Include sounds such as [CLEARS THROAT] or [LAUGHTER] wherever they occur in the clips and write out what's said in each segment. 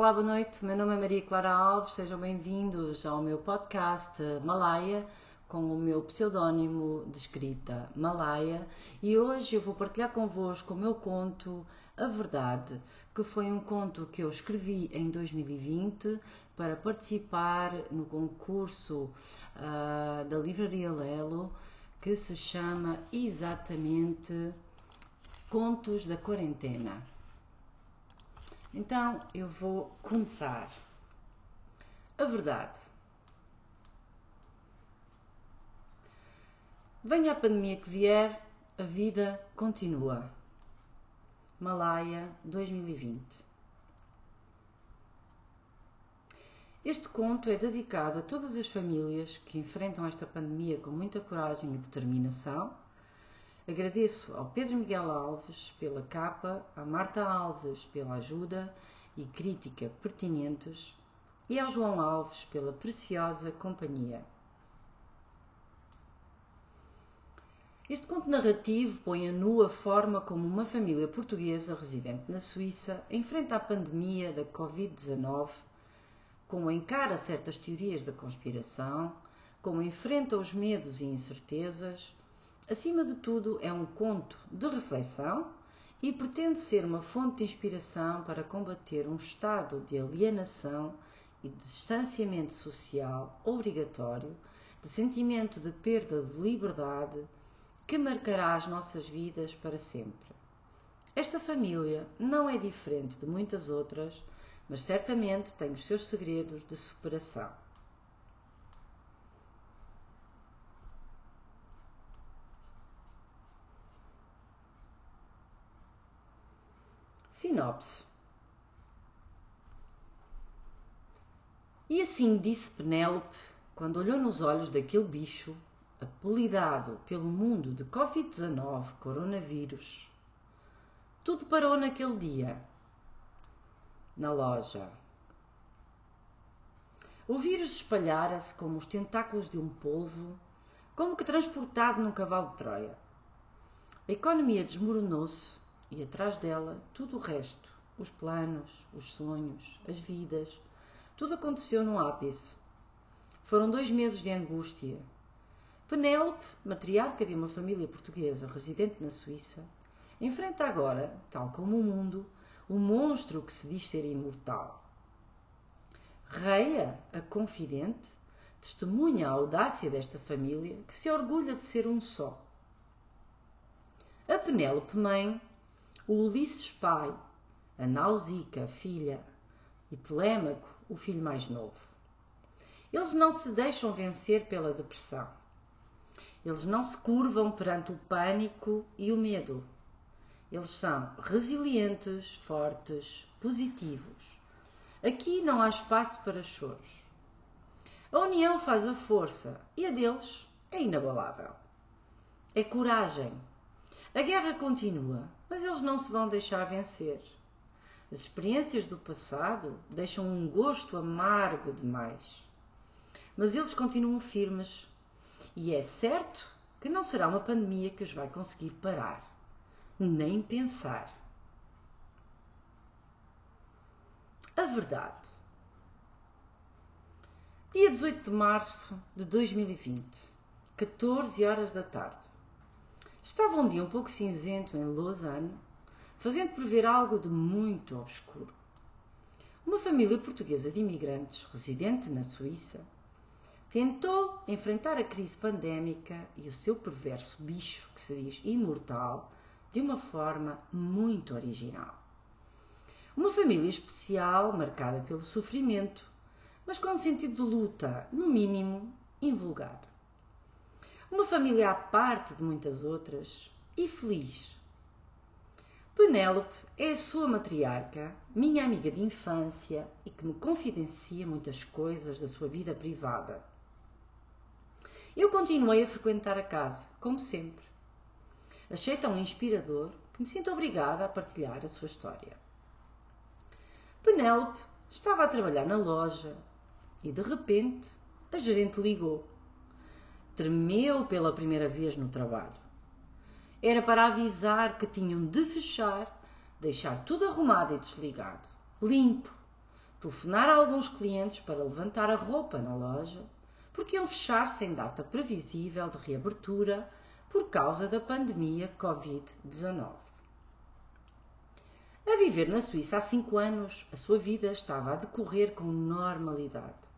Olá, boa noite. Meu nome é Maria Clara Alves. Sejam bem-vindos ao meu podcast Malaya com o meu pseudónimo de escrita Malaya e hoje eu vou partilhar convosco o meu conto A Verdade, que foi um conto que eu escrevi em 2020 para participar no concurso uh, da Livraria Lelo que se chama exatamente Contos da Quarentena. Então eu vou começar. A verdade. Venha a pandemia que vier, a vida continua. Malaya 2020. Este conto é dedicado a todas as famílias que enfrentam esta pandemia com muita coragem e determinação Agradeço ao Pedro Miguel Alves pela capa, à Marta Alves pela ajuda e crítica pertinentes e ao João Alves pela preciosa companhia. Este conto narrativo põe a nu a forma como uma família portuguesa residente na Suíça enfrenta a pandemia da Covid-19, como encara certas teorias da conspiração, como enfrenta os medos e incertezas, Acima de tudo, é um conto de reflexão e pretende ser uma fonte de inspiração para combater um estado de alienação e de distanciamento social obrigatório, de sentimento de perda de liberdade que marcará as nossas vidas para sempre. Esta família não é diferente de muitas outras, mas certamente tem os seus segredos de superação. Sinopse. E assim disse Penélope quando olhou nos olhos daquele bicho, apelidado pelo mundo de Covid-19, coronavírus. Tudo parou naquele dia. Na loja. O vírus espalhara-se como os tentáculos de um polvo, como que transportado num cavalo de Troia. A economia desmoronou-se e atrás dela tudo o resto, os planos, os sonhos, as vidas, tudo aconteceu num ápice. Foram dois meses de angústia. Penélope, matriarca de uma família portuguesa residente na Suíça, enfrenta agora, tal como o mundo, o monstro que se diz ser imortal. Reia, a confidente, testemunha a audácia desta família que se orgulha de ser um só. A Penélope mãe o Ulisses pai, a Nausica filha e Telêmaco o filho mais novo. Eles não se deixam vencer pela depressão. Eles não se curvam perante o pânico e o medo. Eles são resilientes, fortes, positivos. Aqui não há espaço para choros. A união faz a força e a deles é inabalável. É coragem. A guerra continua, mas eles não se vão deixar vencer. As experiências do passado deixam um gosto amargo demais. Mas eles continuam firmes. E é certo que não será uma pandemia que os vai conseguir parar. Nem pensar. A verdade. Dia 18 de março de 2020, 14 horas da tarde. Estava um dia um pouco cinzento em Lausanne, fazendo prever algo de muito obscuro. Uma família portuguesa de imigrantes, residente na Suíça, tentou enfrentar a crise pandémica e o seu perverso bicho, que se diz imortal, de uma forma muito original. Uma família especial, marcada pelo sofrimento, mas com um sentido de luta, no mínimo, invulgar uma família à parte de muitas outras e feliz. Penélope é a sua matriarca, minha amiga de infância e que me confidencia muitas coisas da sua vida privada. Eu continuei a frequentar a casa, como sempre. Achei tão inspirador que me sinto obrigada a partilhar a sua história. Penélope estava a trabalhar na loja e, de repente, a gerente ligou tremeu pela primeira vez no trabalho. Era para avisar que tinham de fechar, deixar tudo arrumado e desligado, limpo, telefonar a alguns clientes para levantar a roupa na loja, porque iam fechar sem data previsível de reabertura por causa da pandemia Covid-19. A viver na Suíça há cinco anos, a sua vida estava a decorrer com normalidade.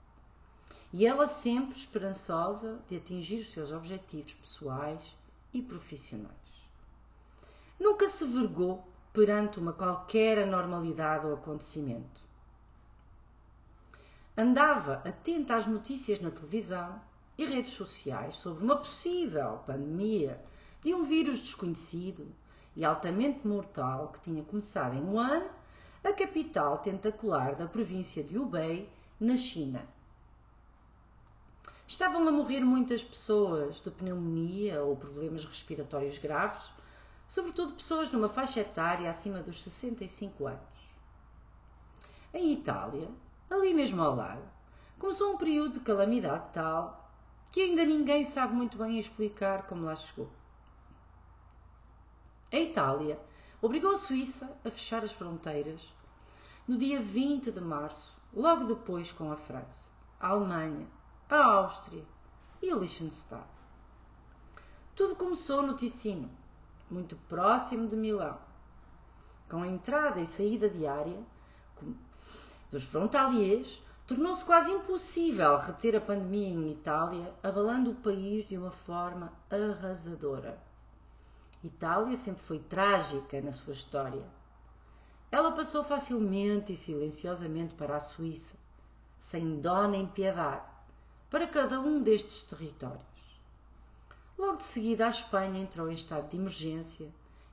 E ela sempre esperançosa de atingir os seus objetivos pessoais e profissionais. Nunca se vergou perante uma qualquer anormalidade ou acontecimento. Andava atenta às notícias na televisão e redes sociais sobre uma possível pandemia de um vírus desconhecido e altamente mortal que tinha começado em Wuhan, a capital tentacular da província de Hubei, na China. Estavam a morrer muitas pessoas de pneumonia ou problemas respiratórios graves, sobretudo pessoas numa faixa etária acima dos 65 anos. Em Itália, ali mesmo ao lado, começou um período de calamidade tal que ainda ninguém sabe muito bem explicar como lá chegou. A Itália obrigou a Suíça a fechar as fronteiras no dia 20 de março, logo depois com a França, a Alemanha, a Áustria e o Liechtenstein. Tudo começou no Ticino, muito próximo de Milão, com a entrada e saída diária dos frontaliers, tornou-se quase impossível reter a pandemia em Itália, abalando o país de uma forma arrasadora. Itália sempre foi trágica na sua história. Ela passou facilmente e silenciosamente para a Suíça, sem dó nem piedade, para cada um destes territórios. Logo de seguida, a Espanha entrou em estado de emergência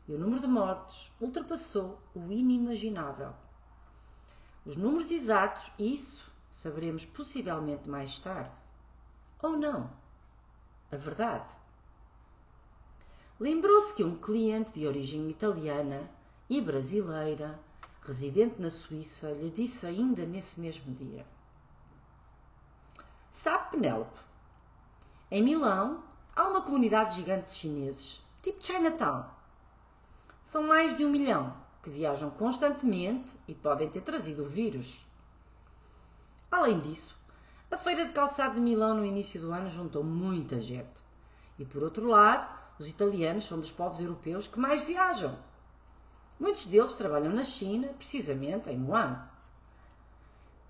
e o número de mortes ultrapassou o inimaginável. Os números exatos, isso saberemos possivelmente mais tarde. Ou não. A verdade. Lembrou-se que um cliente de origem italiana e brasileira, residente na Suíça, lhe disse ainda nesse mesmo dia: Sabe, Penélope, em Milão há uma comunidade gigante de chineses, tipo Chinatown. São mais de um milhão que viajam constantemente e podem ter trazido o vírus. Além disso, a feira de calçado de Milão no início do ano juntou muita gente. E por outro lado, os italianos são dos povos europeus que mais viajam. Muitos deles trabalham na China, precisamente em Wuhan.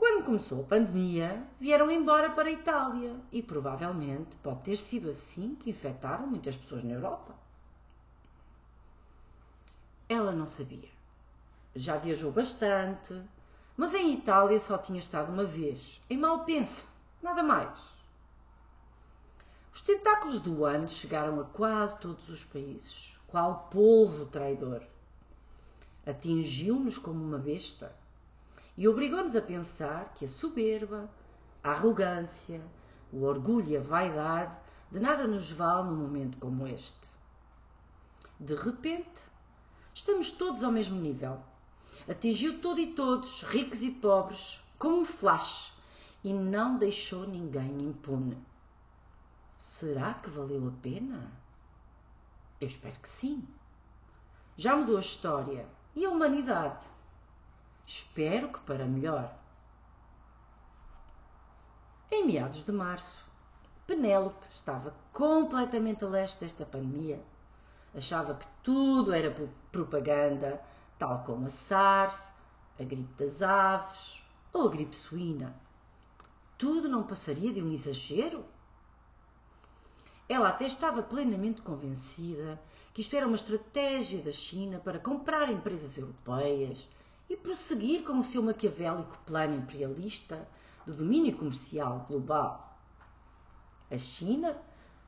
Quando começou a pandemia, vieram embora para a Itália e provavelmente pode ter sido assim que infectaram muitas pessoas na Europa. Ela não sabia. Já viajou bastante, mas em Itália só tinha estado uma vez, em Malpensa, nada mais. Os tentáculos do ano chegaram a quase todos os países, qual polvo traidor. Atingiu-nos como uma besta e obrigou-nos a pensar que a soberba, a arrogância, o orgulho e a vaidade de nada nos vale num momento como este. De repente, estamos todos ao mesmo nível. Atingiu todo e todos, ricos e pobres, como um flash, e não deixou ninguém impune. Será que valeu a pena? Eu espero que sim. Já mudou a história e a humanidade. Espero que para melhor. Em meados de março, Penélope estava completamente a leste desta pandemia. Achava que tudo era propaganda, tal como a SARS, a gripe das aves ou a gripe suína. Tudo não passaria de um exagero? Ela até estava plenamente convencida que isto era uma estratégia da China para comprar empresas europeias e prosseguir com o seu maquiavélico plano imperialista de domínio comercial global. A China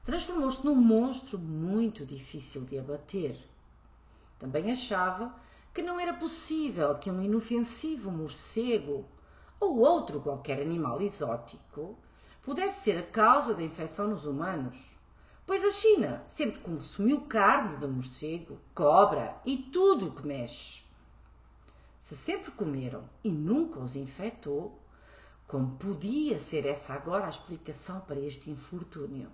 transformou-se num monstro muito difícil de abater. Também achava que não era possível que um inofensivo morcego ou outro qualquer animal exótico pudesse ser a causa da infecção nos humanos pois a China sempre consumiu carne de morcego, cobra e tudo o que mexe. Se sempre comeram e nunca os infectou, como podia ser essa agora a explicação para este infortúnio?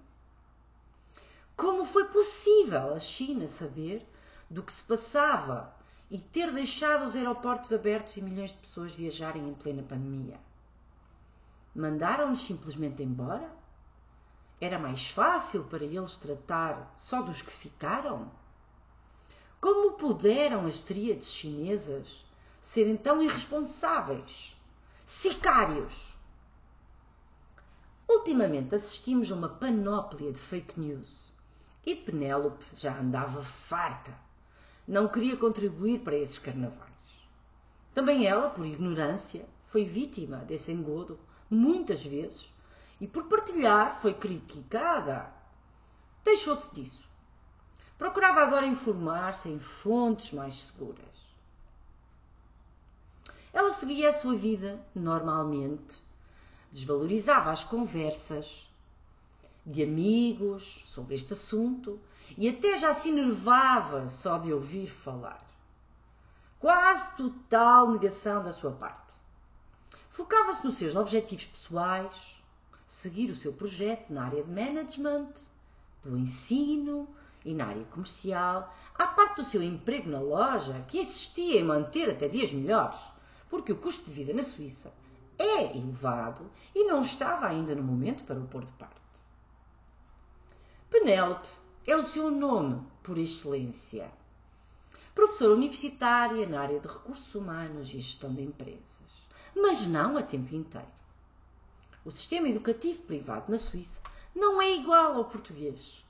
Como foi possível a China saber do que se passava e ter deixado os aeroportos abertos e milhões de pessoas viajarem em plena pandemia. Mandaram-nos simplesmente embora? Era mais fácil para eles tratar só dos que ficaram? Como puderam as tríades chinesas serem tão irresponsáveis? Sicários! Ultimamente assistimos a uma panóplia de fake news e Penélope já andava farta. Não queria contribuir para esses carnavais. Também ela, por ignorância, foi vítima desse engodo muitas vezes e por partilhar foi criticada. Deixou-se disso. Procurava agora informar-se em fontes mais seguras. Ela seguia a sua vida normalmente, desvalorizava as conversas de amigos sobre este assunto e até já se enervava só de ouvir falar. Quase total negação da sua parte. Focava-se nos seus objetivos pessoais, seguir o seu projeto na área de management, do ensino e na área comercial, à parte do seu emprego na loja, que insistia em manter até dias melhores, porque o custo de vida na Suíça é elevado e não estava ainda no momento para o pôr de parte. Penélope é o seu nome por excelência. Professora universitária na área de recursos humanos e gestão de empresas mas não a tempo inteiro. O sistema educativo privado na Suíça não é igual ao português.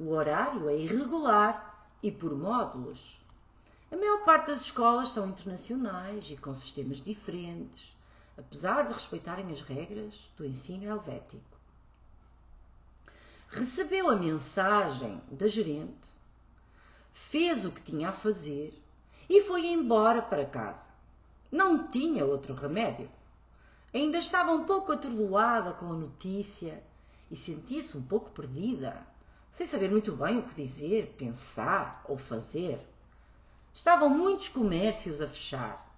O horário é irregular e por módulos. A maior parte das escolas são internacionais e com sistemas diferentes, apesar de respeitarem as regras do ensino helvético. Recebeu a mensagem da gerente, fez o que tinha a fazer e foi embora para casa. Não tinha outro remédio. Ainda estava um pouco atordoada com a notícia e sentia-se um pouco perdida, sem saber muito bem o que dizer, pensar ou fazer. Estavam muitos comércios a fechar.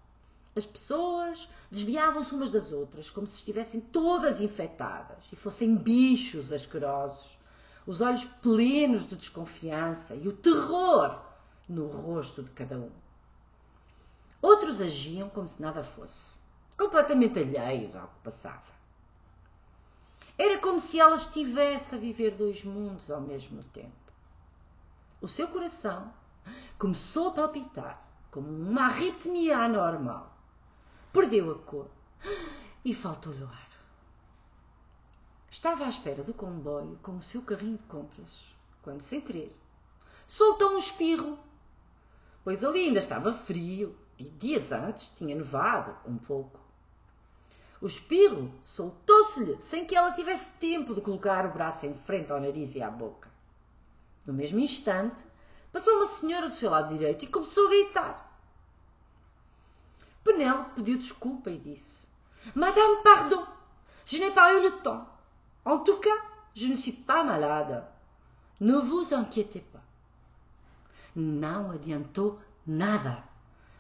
As pessoas desviavam-se umas das outras, como se estivessem todas infectadas e fossem bichos asquerosos, os olhos plenos de desconfiança e o terror no rosto de cada um. Outros agiam como se nada fosse, completamente alheios ao que passava. Era como se ela estivesse a viver dois mundos ao mesmo tempo. O seu coração começou a palpitar como uma arritmia anormal. Perdeu a cor e faltou-lhe o ar. Estava à espera do comboio com o seu carrinho de compras, quando, sem querer, soltou um espirro, pois ali ainda estava frio e dias antes tinha nevado um pouco. O espirro soltou-se-lhe sem que ela tivesse tempo de colocar o braço em frente ao nariz e à boca. No mesmo instante, passou uma senhora do seu lado direito e começou a gritar. Penélope pediu desculpa e disse: Madame, pardon, je n'ai pas eu le temps. En tout cas, je ne suis pas malade. Ne vous inquiétez pas. Não adiantou nada.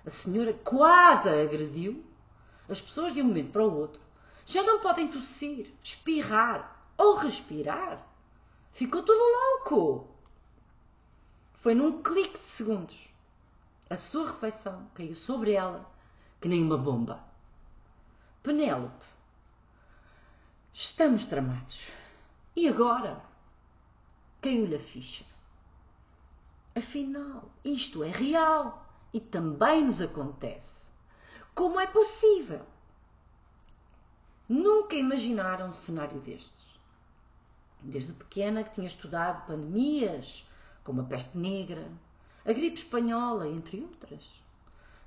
A senhora quase a agrediu. As pessoas de um momento para o outro já não podem tossir, espirrar ou respirar. Ficou tudo louco. Foi num clique de segundos. A sua reflexão caiu sobre ela que nem uma bomba. Penélope, estamos tramados. E agora? Caiu-lhe a ficha. Afinal, isto é real e também nos acontece. Como é possível? Nunca imaginaram um cenário destes. Desde pequena que tinha estudado pandemias, como a peste negra, a gripe espanhola, entre outras.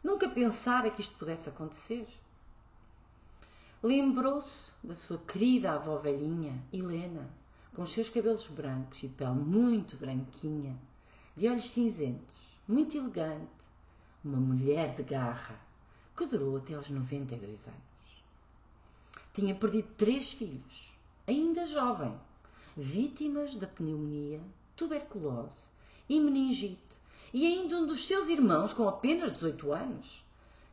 Nunca pensara que isto pudesse acontecer. Lembrou-se da sua querida avó velhinha, Helena, com os seus cabelos brancos e pele muito branquinha, de olhos cinzentos, muito elegante, uma mulher de garra, que durou até aos 92 anos. Tinha perdido três filhos, ainda jovem, vítimas da pneumonia, tuberculose e meningite, e ainda um dos seus irmãos com apenas 18 anos,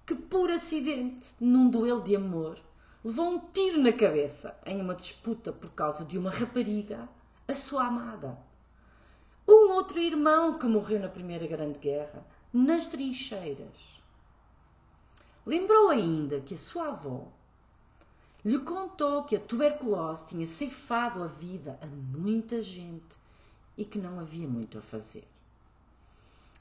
que por acidente, num duelo de amor, levou um tiro na cabeça em uma disputa por causa de uma rapariga, a sua amada. Um outro irmão que morreu na Primeira Grande Guerra nas trincheiras. Lembrou ainda que a sua avó lhe contou que a tuberculose tinha ceifado a vida a muita gente e que não havia muito a fazer.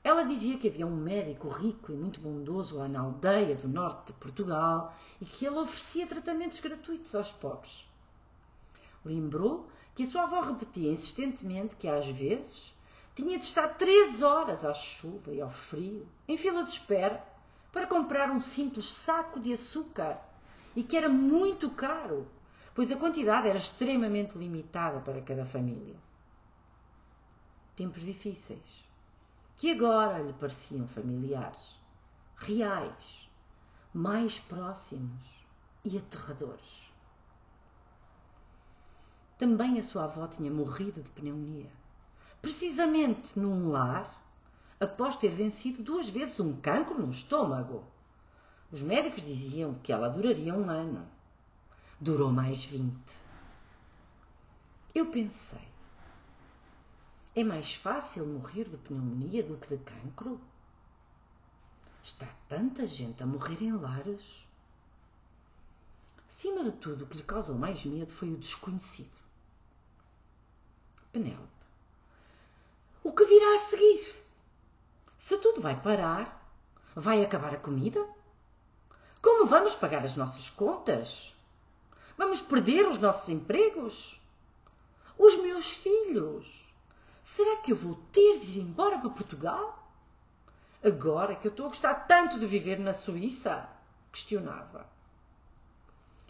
Ela dizia que havia um médico rico e muito bondoso lá na aldeia do norte de Portugal e que ele oferecia tratamentos gratuitos aos pobres. Lembrou que sua avó repetia insistentemente que às vezes tinha de estar três horas à chuva e ao frio, em fila de espera, para comprar um simples saco de açúcar e que era muito caro, pois a quantidade era extremamente limitada para cada família. Tempos difíceis que agora lhe pareciam familiares, reais, mais próximos e aterradores. Também a sua avó tinha morrido de pneumonia, precisamente num lar, após ter vencido duas vezes um cancro no estômago. Os médicos diziam que ela duraria um ano. Durou mais vinte. Eu pensei, é mais fácil morrer de pneumonia do que de cancro? Está tanta gente a morrer em lares. Acima de tudo, o que lhe causou mais medo foi o desconhecido. Penélope. O que virá a seguir? Se tudo vai parar, vai acabar a comida? Como vamos pagar as nossas contas? Vamos perder os nossos empregos? Os meus filhos? Será que eu vou ter de ir embora para Portugal? Agora que eu estou a gostar tanto de viver na Suíça? Questionava.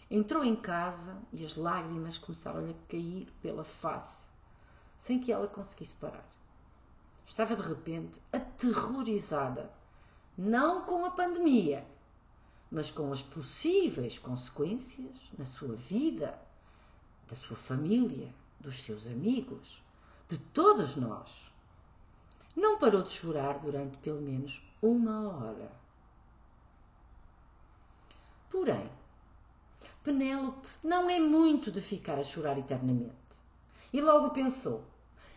Entrou em casa e as lágrimas começaram-lhe a cair pela face, sem que ela conseguisse parar. Estava de repente aterrorizada, não com a pandemia, mas com as possíveis consequências na sua vida, da sua família, dos seus amigos de todos nós. Não parou de chorar durante pelo menos uma hora. Porém, Penélope não é muito de ficar a chorar eternamente. E logo pensou,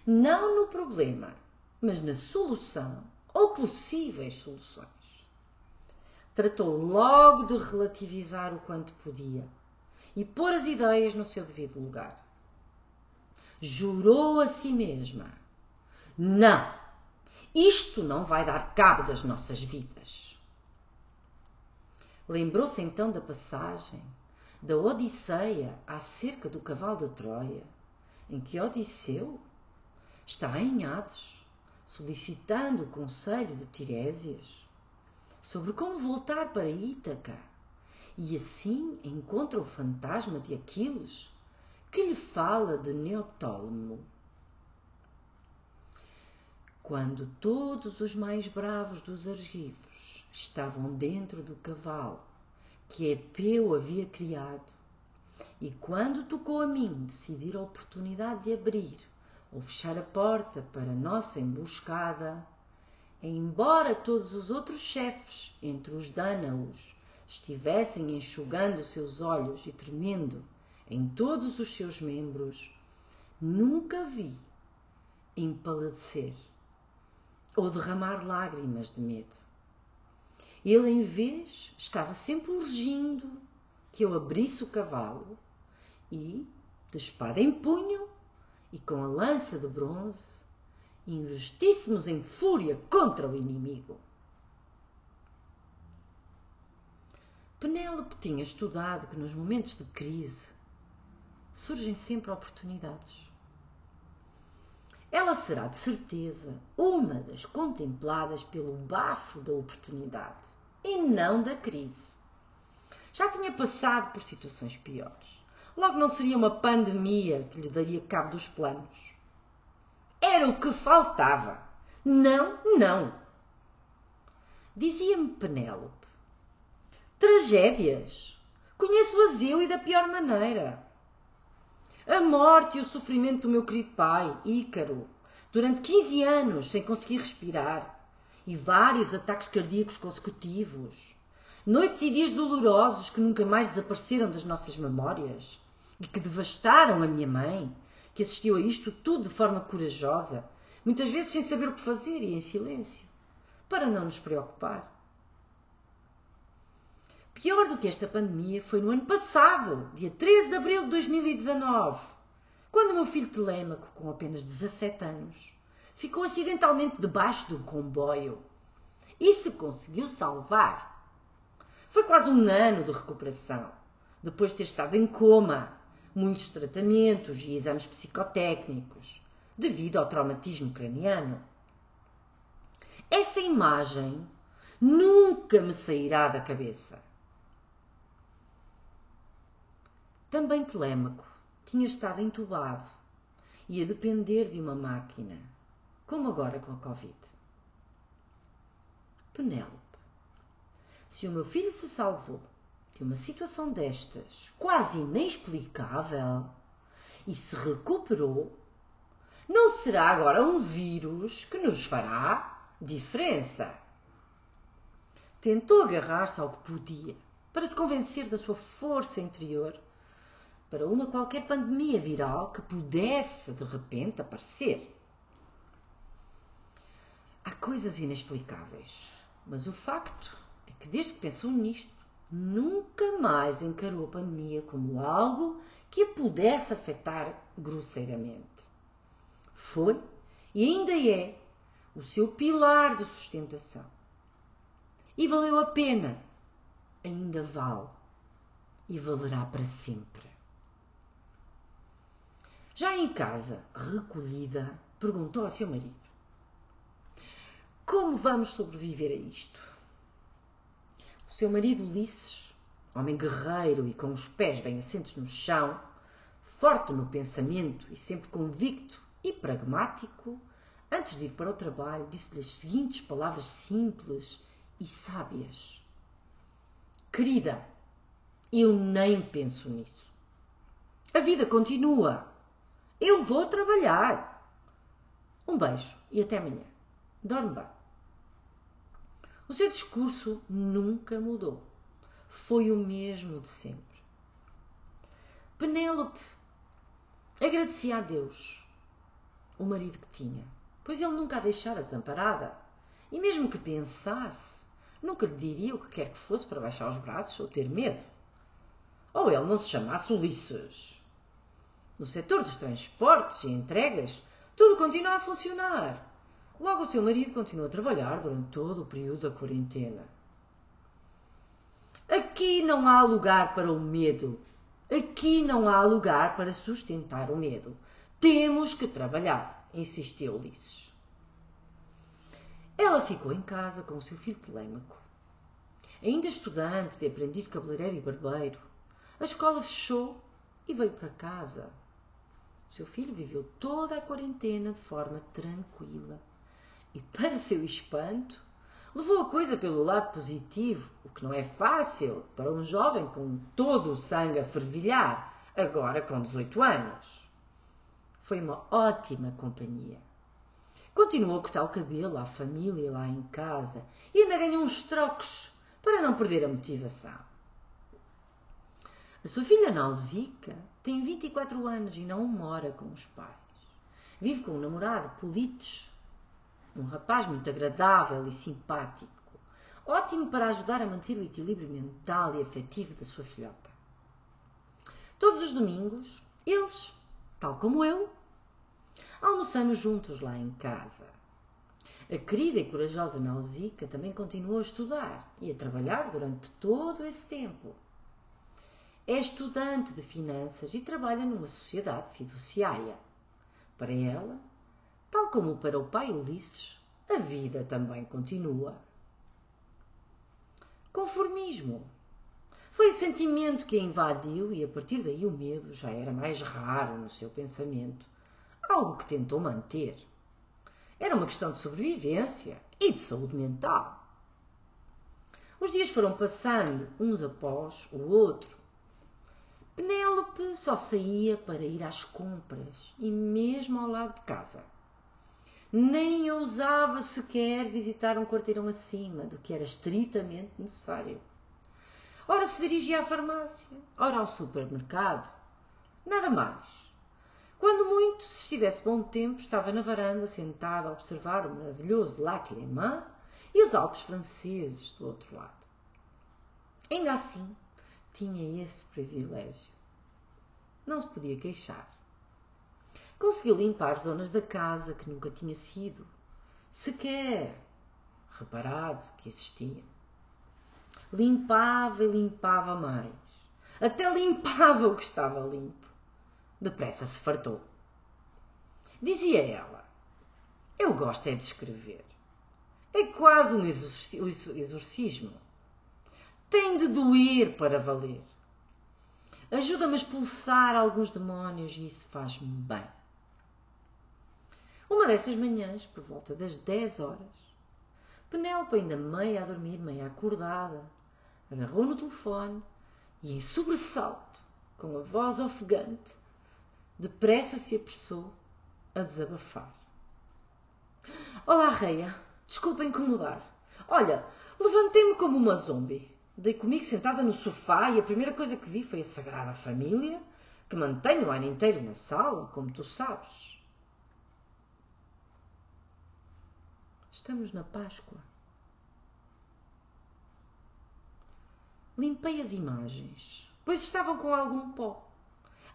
não no problema, mas na solução ou possíveis soluções. Tratou logo de relativizar o quanto podia e pôr as ideias no seu devido lugar jurou a si mesma: Não, isto não vai dar cabo das nossas vidas. Lembrou-se então da passagem da Odisseia acerca do cavalo de Troia, em que Odisseu está em Hades, solicitando o conselho de Tiresias sobre como voltar para Ítaca, e assim encontra o fantasma de Aquiles que lhe fala de Neoptólemo. Quando todos os mais bravos dos argivos estavam dentro do cavalo que Epeu havia criado, e quando tocou a mim decidir a oportunidade de abrir ou fechar a porta para a nossa emboscada, embora todos os outros chefes entre os dânaos estivessem enxugando seus olhos e tremendo em todos os seus membros, nunca vi empaledecer ou derramar lágrimas de medo. Ele, em vez, estava sempre urgindo que eu abrisse o cavalo e, de espada em punho e com a lança de bronze, investíssemos em fúria contra o inimigo. Penélope tinha estudado que nos momentos de crise surgem sempre oportunidades. Ela será de certeza uma das contempladas pelo bafo da oportunidade e não da crise. Já tinha passado por situações piores. Logo não seria uma pandemia que lhe daria cabo dos planos. Era o que faltava. Não, não. Dizia-me Penélope. Tragédias. Conheço-as eu e da pior maneira a morte e o sofrimento do meu querido pai, Ícaro, durante 15 anos sem conseguir respirar, e vários ataques cardíacos consecutivos, noites e dias dolorosos que nunca mais desapareceram das nossas memórias e que devastaram a minha mãe, que assistiu a isto tudo de forma corajosa, muitas vezes sem saber o que fazer e em silêncio, para não nos preocupar. Pior do que esta pandemia foi no ano passado, dia 13 de abril de 2019, quando o meu filho Telêmaco, com apenas 17 anos, ficou acidentalmente debaixo de um comboio e se conseguiu salvar. Foi quase um ano de recuperação, depois de ter estado em coma, muitos tratamentos e exames psicotécnicos, devido ao traumatismo craniano. Essa imagem nunca me sairá da cabeça. Também Telêmaco tinha estado entubado e a depender de uma máquina, como agora com a Covid. Penélope. Se o meu filho se salvou de uma situação destas, quase inexplicável, e se recuperou, não será agora um vírus que nos fará diferença. Tentou agarrar-se ao que podia para se convencer da sua força interior para uma qualquer pandemia viral que pudesse de repente aparecer. Há coisas inexplicáveis, mas o facto é que desde que pensou nisto, nunca mais encarou a pandemia como algo que a pudesse afetar grosseiramente. Foi e ainda é o seu pilar de sustentação. E valeu a pena, ainda vale e valerá para sempre. Já em casa, recolhida, perguntou ao seu marido: Como vamos sobreviver a isto? seu marido Ulisses, homem guerreiro e com os pés bem assentos no chão, forte no pensamento e sempre convicto e pragmático, antes de ir para o trabalho, disse-lhe as seguintes palavras simples e sábias: Querida, eu nem penso nisso. A vida continua. Eu vou trabalhar. Um beijo e até amanhã. Dorme bem. O seu discurso nunca mudou. Foi o mesmo de sempre. Penélope agradecia a Deus o marido que tinha, pois ele nunca a deixara desamparada. E mesmo que pensasse, nunca lhe diria o que quer que fosse para baixar os braços ou ter medo. Ou ele não se chamasse Ulisses. No setor dos transportes e entregas, tudo continua a funcionar. Logo, o seu marido continuou a trabalhar durante todo o período da quarentena. Aqui não há lugar para o medo. Aqui não há lugar para sustentar o medo. Temos que trabalhar, insistiu Ulisses. Ela ficou em casa com o seu filho Telêmaco. Ainda estudante de aprendiz de cabeleireiro e barbeiro, a escola fechou e veio para casa. Seu filho viveu toda a quarentena de forma tranquila e, para seu espanto, levou a coisa pelo lado positivo, o que não é fácil para um jovem com todo o sangue a fervilhar, agora com 18 anos. Foi uma ótima companhia. Continuou a cortar o cabelo à família lá em casa e ainda ganhou uns trocos para não perder a motivação. A sua filha Nausica tem 24 anos e não mora com os pais. Vive com o namorado Polites, um rapaz muito agradável e simpático, ótimo para ajudar a manter o equilíbrio mental e afetivo da sua filhota. Todos os domingos, eles, tal como eu, almoçamos juntos lá em casa. A querida e corajosa Nausica também continuou a estudar e a trabalhar durante todo esse tempo. É estudante de finanças e trabalha numa sociedade fiduciária. Para ela, Tal como para o pai Ulisses, a vida também continua. Conformismo. Foi o sentimento que a invadiu e a partir daí o medo já era mais raro no seu pensamento, algo que tentou manter. Era uma questão de sobrevivência e de saúde mental. Os dias foram passando uns após o outro. Penélope só saía para ir às compras e mesmo ao lado de casa nem ousava sequer visitar um quarteirão acima do que era estritamente necessário. Ora se dirigia à farmácia, ora ao supermercado. Nada mais. Quando muito, se estivesse bom tempo, estava na varanda sentada a observar o maravilhoso lac Léman e os Alpes franceses do outro lado. Ainda assim, tinha esse privilégio. Não se podia queixar. Conseguiu limpar zonas da casa que nunca tinha sido sequer reparado que existia. Limpava e limpava mais. Até limpava o que estava limpo. Depressa se fartou. Dizia ela: Eu gosto é de escrever. É quase um exorcismo. Tem de doer para valer. Ajuda-me a expulsar alguns demónios e isso faz-me bem. Uma dessas manhãs, por volta das 10 horas, Penélope, ainda meia a dormir, meia acordada, agarrou no telefone e, em sobressalto, com a voz ofegante, depressa se apressou a desabafar. Olá, Reia. Desculpa incomodar. Olha, levantei-me como uma zombie. Dei comigo sentada no sofá e a primeira coisa que vi foi a Sagrada Família, que mantenho o ano inteiro na sala, como tu sabes. Estamos na Páscoa. Limpei as imagens, pois estavam com algum pó.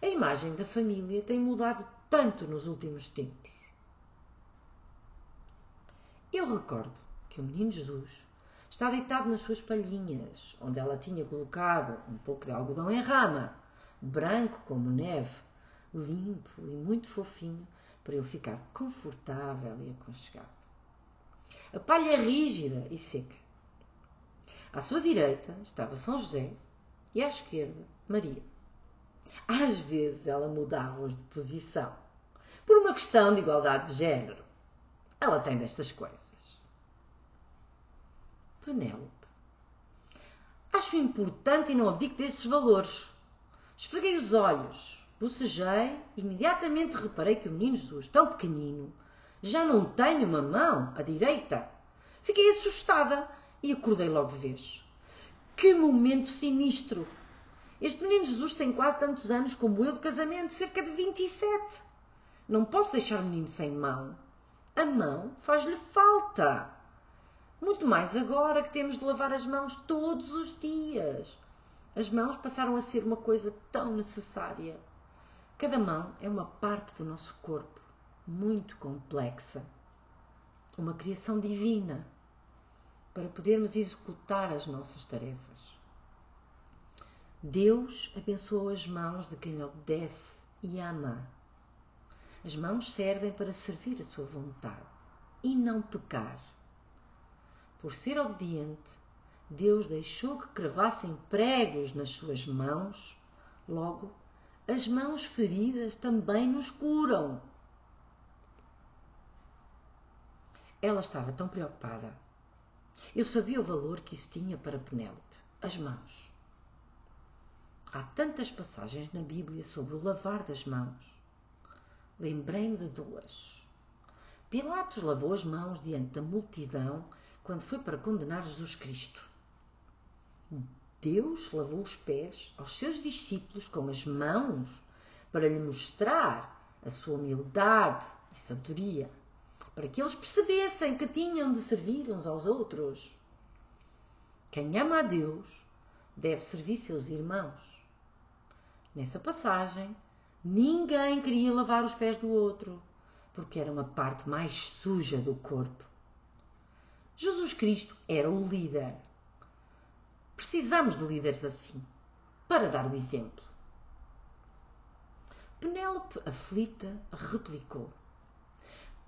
A imagem da família tem mudado tanto nos últimos tempos. Eu recordo que o menino Jesus está deitado nas suas palhinhas, onde ela tinha colocado um pouco de algodão em rama, branco como neve, limpo e muito fofinho, para ele ficar confortável e aconchegado. A palha é rígida e seca. À sua direita estava São José e à esquerda Maria. Às vezes ela mudava-os de posição, por uma questão de igualdade de género. Ela tem destas coisas. Penélope. Acho importante e não abdico destes valores. Esfreguei os olhos, bocejei e imediatamente reparei que o menino Jesus, tão pequenino, já não tem uma mão, a direita. Fiquei assustada e acordei logo de vez. Que momento sinistro! Este menino Jesus tem quase tantos anos como eu de casamento, cerca de 27. Não posso deixar o menino sem mão. A mão faz-lhe falta. Muito mais agora que temos de lavar as mãos todos os dias. As mãos passaram a ser uma coisa tão necessária. Cada mão é uma parte do nosso corpo, muito complexa. Uma criação divina para podermos executar as nossas tarefas. Deus abençoou as mãos de quem obedece e ama. As mãos servem para servir a sua vontade e não pecar. Por ser obediente, Deus deixou que cravassem pregos nas suas mãos, logo, as mãos feridas também nos curam. Ela estava tão preocupada. Eu sabia o valor que isso tinha para Penélope, as mãos. Há tantas passagens na Bíblia sobre o lavar das mãos. Lembrei-me de duas. Pilatos lavou as mãos diante da multidão quando foi para condenar Jesus Cristo. Deus lavou os pés aos seus discípulos com as mãos para lhe mostrar a sua humildade e sabedoria, para que eles percebessem que tinham de servir uns aos outros. Quem ama a Deus deve servir seus irmãos. Nessa passagem, ninguém queria lavar os pés do outro, porque era uma parte mais suja do corpo. Jesus Cristo era o líder. Precisamos de líderes assim, para dar o exemplo. Penélope, aflita, replicou: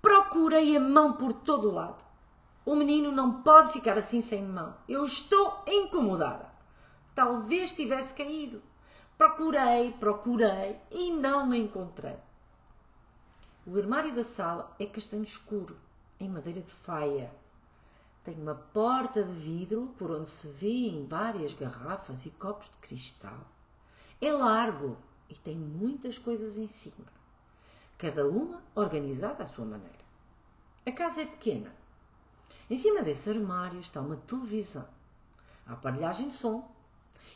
Procurei a mão por todo o lado. O menino não pode ficar assim sem mão. Eu estou incomodada. Talvez tivesse caído. Procurei, procurei e não me encontrei. O armário da sala é castanho escuro, em madeira de faia. Tem uma porta de vidro por onde se vêem várias garrafas e copos de cristal. É largo e tem muitas coisas em cima, cada uma organizada à sua maneira. A casa é pequena. Em cima desse armário está uma televisão, a aparelhagem de som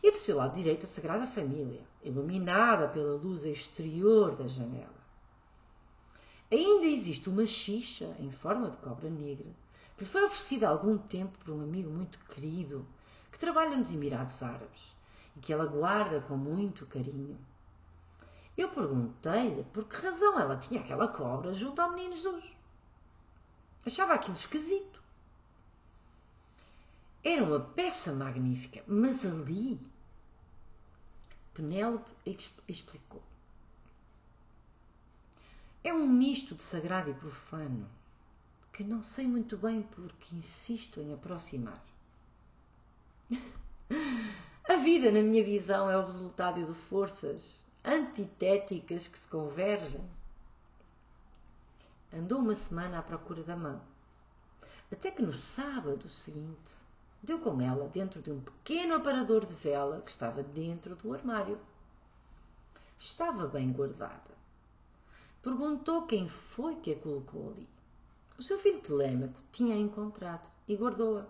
e do seu lado direito a Sagrada Família, iluminada pela luz exterior da janela. Ainda existe uma xixa em forma de cobra negra que foi oferecida há algum tempo por um amigo muito querido que trabalha nos Emirados Árabes e que ela guarda com muito carinho. Eu perguntei-lhe por que razão ela tinha aquela cobra junto ao menino Jesus. Achava aquilo esquisito. Era uma peça magnífica, mas ali. Penélope explicou. É um misto de sagrado e profano que não sei muito bem porque insisto em aproximar. A vida, na minha visão, é o resultado de forças antitéticas que se convergem. Andou uma semana à procura da mão. Até que no sábado seguinte deu com ela dentro de um pequeno aparador de vela que estava dentro do armário. Estava bem guardada. Perguntou quem foi que a colocou ali. O seu filho Telêmaco tinha encontrado e guardou-a,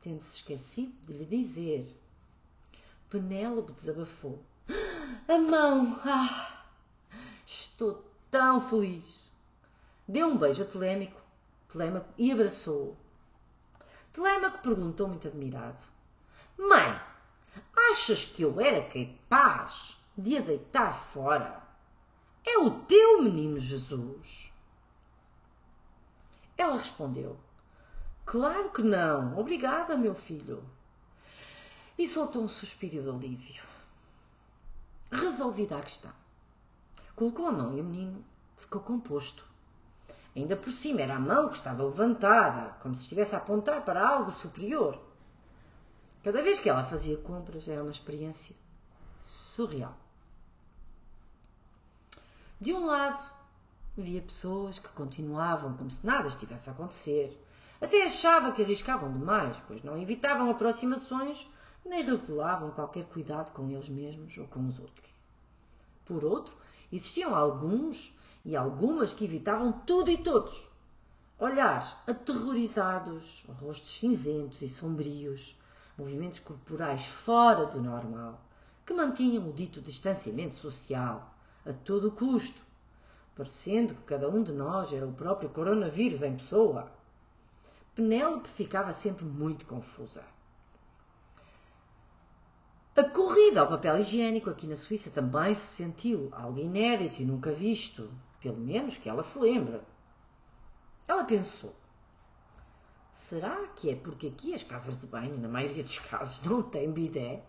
tendo-se esquecido de lhe dizer. Penélope desabafou. [GASPS] A mão! Ah, estou tão feliz! Deu um beijo a Telémaco, Telémaco e abraçou-o. Telémaco perguntou muito admirado: Mãe, achas que eu era capaz de a deitar fora? É o teu menino Jesus. Ela respondeu: Claro que não. Obrigada, meu filho. E soltou um suspiro de alívio. Resolvida a questão. Colocou a mão e o menino ficou composto. Ainda por cima era a mão que estava levantada, como se estivesse a apontar para algo superior. Cada vez que ela fazia compras era uma experiência surreal. De um lado, via pessoas que continuavam como se nada estivesse a acontecer. Até achava que arriscavam demais, pois não evitavam aproximações nem revelavam qualquer cuidado com eles mesmos ou com os outros. Por outro, existiam alguns e algumas que evitavam tudo e todos. Olhares aterrorizados, rostos cinzentos e sombrios, movimentos corporais fora do normal, que mantinham o dito distanciamento social a todo custo, parecendo que cada um de nós era o próprio coronavírus em pessoa. Penélope ficava sempre muito confusa. A corrida ao papel higiênico aqui na Suíça também se sentiu algo inédito e nunca visto, pelo menos que ela se lembra. Ela pensou: será que é porque aqui as casas de banho, na maioria dos [LAUGHS] casos, não têm bidé?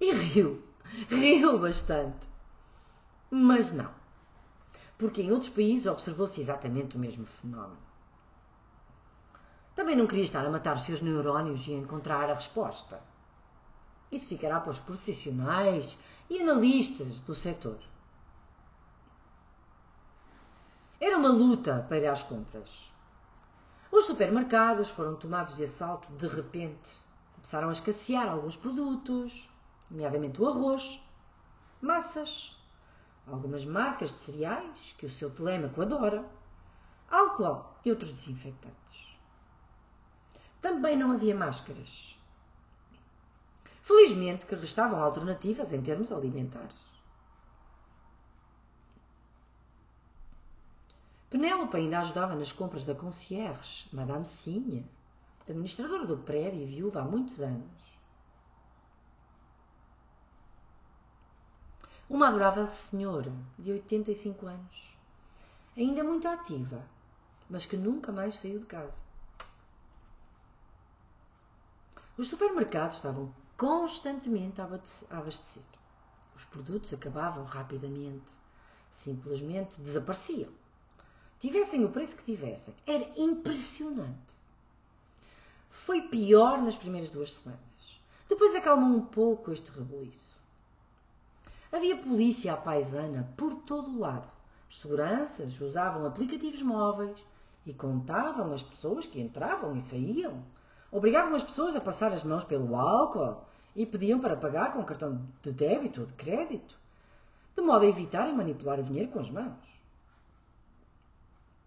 E riu, [LAUGHS] riu bastante. Mas não, porque em outros países observou-se exatamente o mesmo fenómeno. Também não queria estar a matar os seus neurónios e encontrar a resposta. Isso ficará para os profissionais e analistas do setor. Era uma luta para ir às compras. Os supermercados foram tomados de assalto de repente. Começaram a escassear alguns produtos, nomeadamente o arroz, massas, algumas marcas de cereais que o seu telêmaco adora, álcool e outros desinfetantes. Também não havia máscaras. Felizmente que restavam alternativas em termos alimentares. Penélope ainda ajudava nas compras da concierge, Madame Sinha, administradora do prédio e viúva há muitos anos. Uma adorável senhora de 85 anos, ainda muito ativa, mas que nunca mais saiu de casa. Os supermercados estavam constantemente a abastecer. Os produtos acabavam rapidamente, simplesmente desapareciam. Tivessem o preço que tivessem, era impressionante. Foi pior nas primeiras duas semanas. Depois acalmou um pouco este rebuliço. Havia polícia à paisana por todo o lado. Seguranças usavam aplicativos móveis e contavam as pessoas que entravam e saíam Obrigavam as pessoas a passar as mãos pelo álcool e pediam para pagar com cartão de débito ou de crédito, de modo a evitarem manipular o dinheiro com as mãos.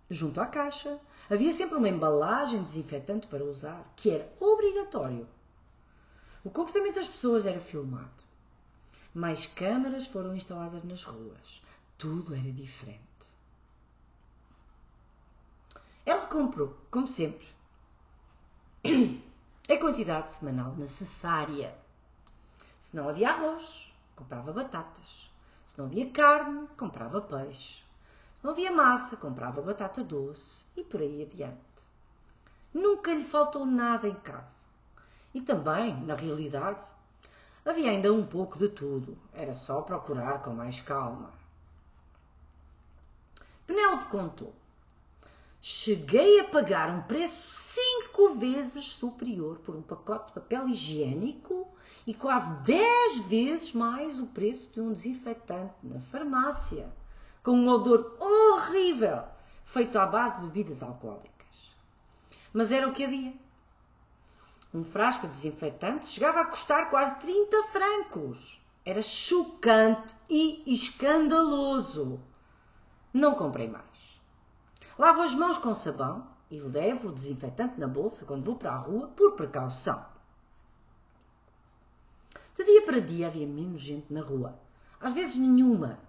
Junto à caixa havia sempre uma embalagem desinfetante para usar, que era obrigatório. O comportamento das pessoas era filmado. Mais câmaras foram instaladas nas ruas. Tudo era diferente. Ela comprou, como sempre, a quantidade semanal necessária. Se não havia arroz, comprava batatas. Se não havia carne, comprava peixe. Se não havia massa, comprava batata doce e por aí adiante. Nunca lhe faltou nada em casa. E também, na realidade, havia ainda um pouco de tudo. Era só procurar com mais calma. Penélope contou. Cheguei a pagar um preço cinco vezes superior por um pacote de papel higiênico e quase dez vezes mais o preço de um desinfetante na farmácia, com um odor horrível, feito à base de bebidas alcoólicas. Mas era o que havia. Um frasco de desinfetante chegava a custar quase 30 francos. Era chocante e escandaloso. Não comprei mais. Lavo as mãos com sabão e levo o desinfetante na bolsa quando vou para a rua por precaução. De dia para dia havia menos gente na rua. Às vezes nenhuma.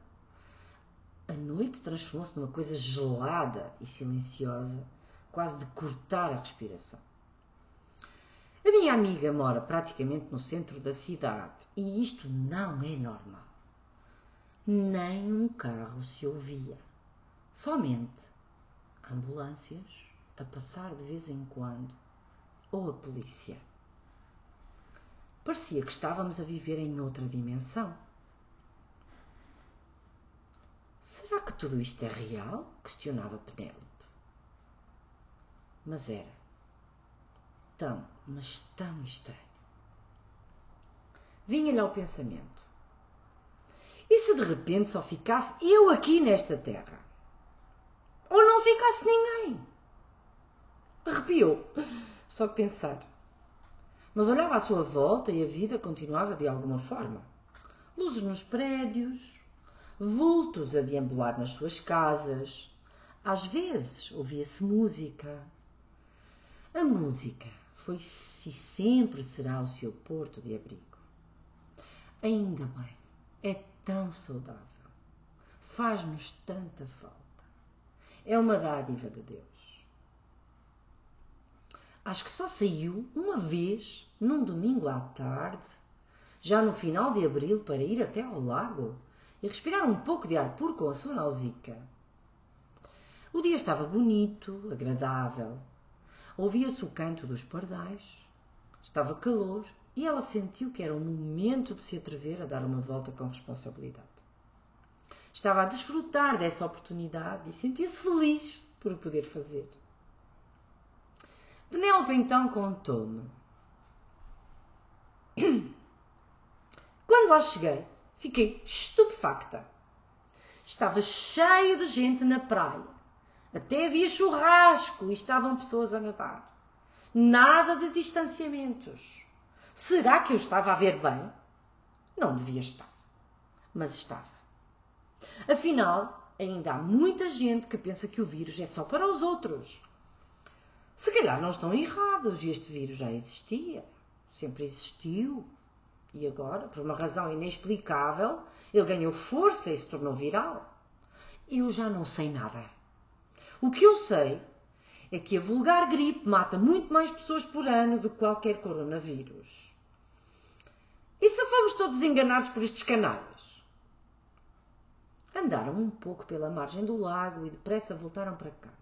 A noite transformou-se numa coisa gelada e silenciosa, quase de cortar a respiração. A minha amiga mora praticamente no centro da cidade e isto não é normal. Nem um carro se ouvia. Somente ambulâncias a passar de vez em quando ou a polícia. Parecia que estávamos a viver em outra dimensão. Será que tudo isto é real? questionava Penélope. Mas era tão, mas tão estranho. Vinha-lhe ao pensamento. E se de repente só ficasse eu aqui nesta terra? Ou não ficasse ninguém? Arrepiou, só pensar. Mas olhava à sua volta e a vida continuava de alguma forma. Luzes nos prédios, vultos a deambular nas suas casas. Às vezes ouvia-se música. A música foi e sempre será o seu porto de abrigo. Ainda bem, é tão saudável. Faz-nos tanta falta. É uma dádiva de Deus. Acho que só saiu uma vez, num domingo à tarde, já no final de abril, para ir até ao lago e respirar um pouco de ar puro com a sua Nausicaa. O dia estava bonito, agradável. Ouvia-se o canto dos pardais. Estava calor e ela sentiu que era o momento de se atrever a dar uma volta com responsabilidade. Estava a desfrutar dessa oportunidade e sentia-se feliz por o poder fazer. Penélope então contou-me. [CLEARS THROAT] Quando lá cheguei, fiquei estupefacta. Estava cheio de gente na praia. Até havia churrasco e estavam pessoas a nadar. Nada de distanciamentos. Será que eu estava a ver bem? Não devia estar. Mas estava. Afinal, ainda há muita gente que pensa que o vírus é só para os outros se calhar não estão errados este vírus já existia, sempre existiu. E agora, por uma razão inexplicável, ele ganhou força e se tornou viral. Eu já não sei nada. O que eu sei é que a vulgar gripe mata muito mais pessoas por ano do que qualquer coronavírus. E se fomos todos enganados por estes canalhas? Andaram um pouco pela margem do lago e depressa voltaram para casa.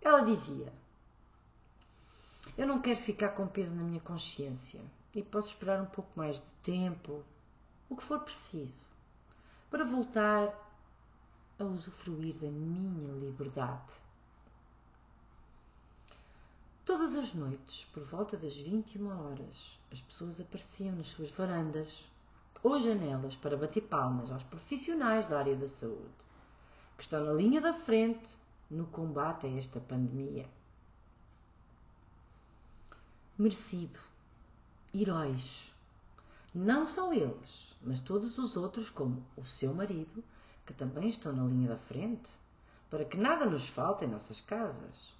Ela dizia: Eu não quero ficar com peso na minha consciência e posso esperar um pouco mais de tempo, o que for preciso, para voltar a usufruir da minha liberdade. Todas as noites, por volta das 21 horas, as pessoas apareciam nas suas varandas ou janelas para bater palmas aos profissionais da área da saúde, que estão na linha da frente no combate a esta pandemia. Merecido. Heróis. Não só eles, mas todos os outros, como o seu marido, que também estão na linha da frente, para que nada nos falte em nossas casas.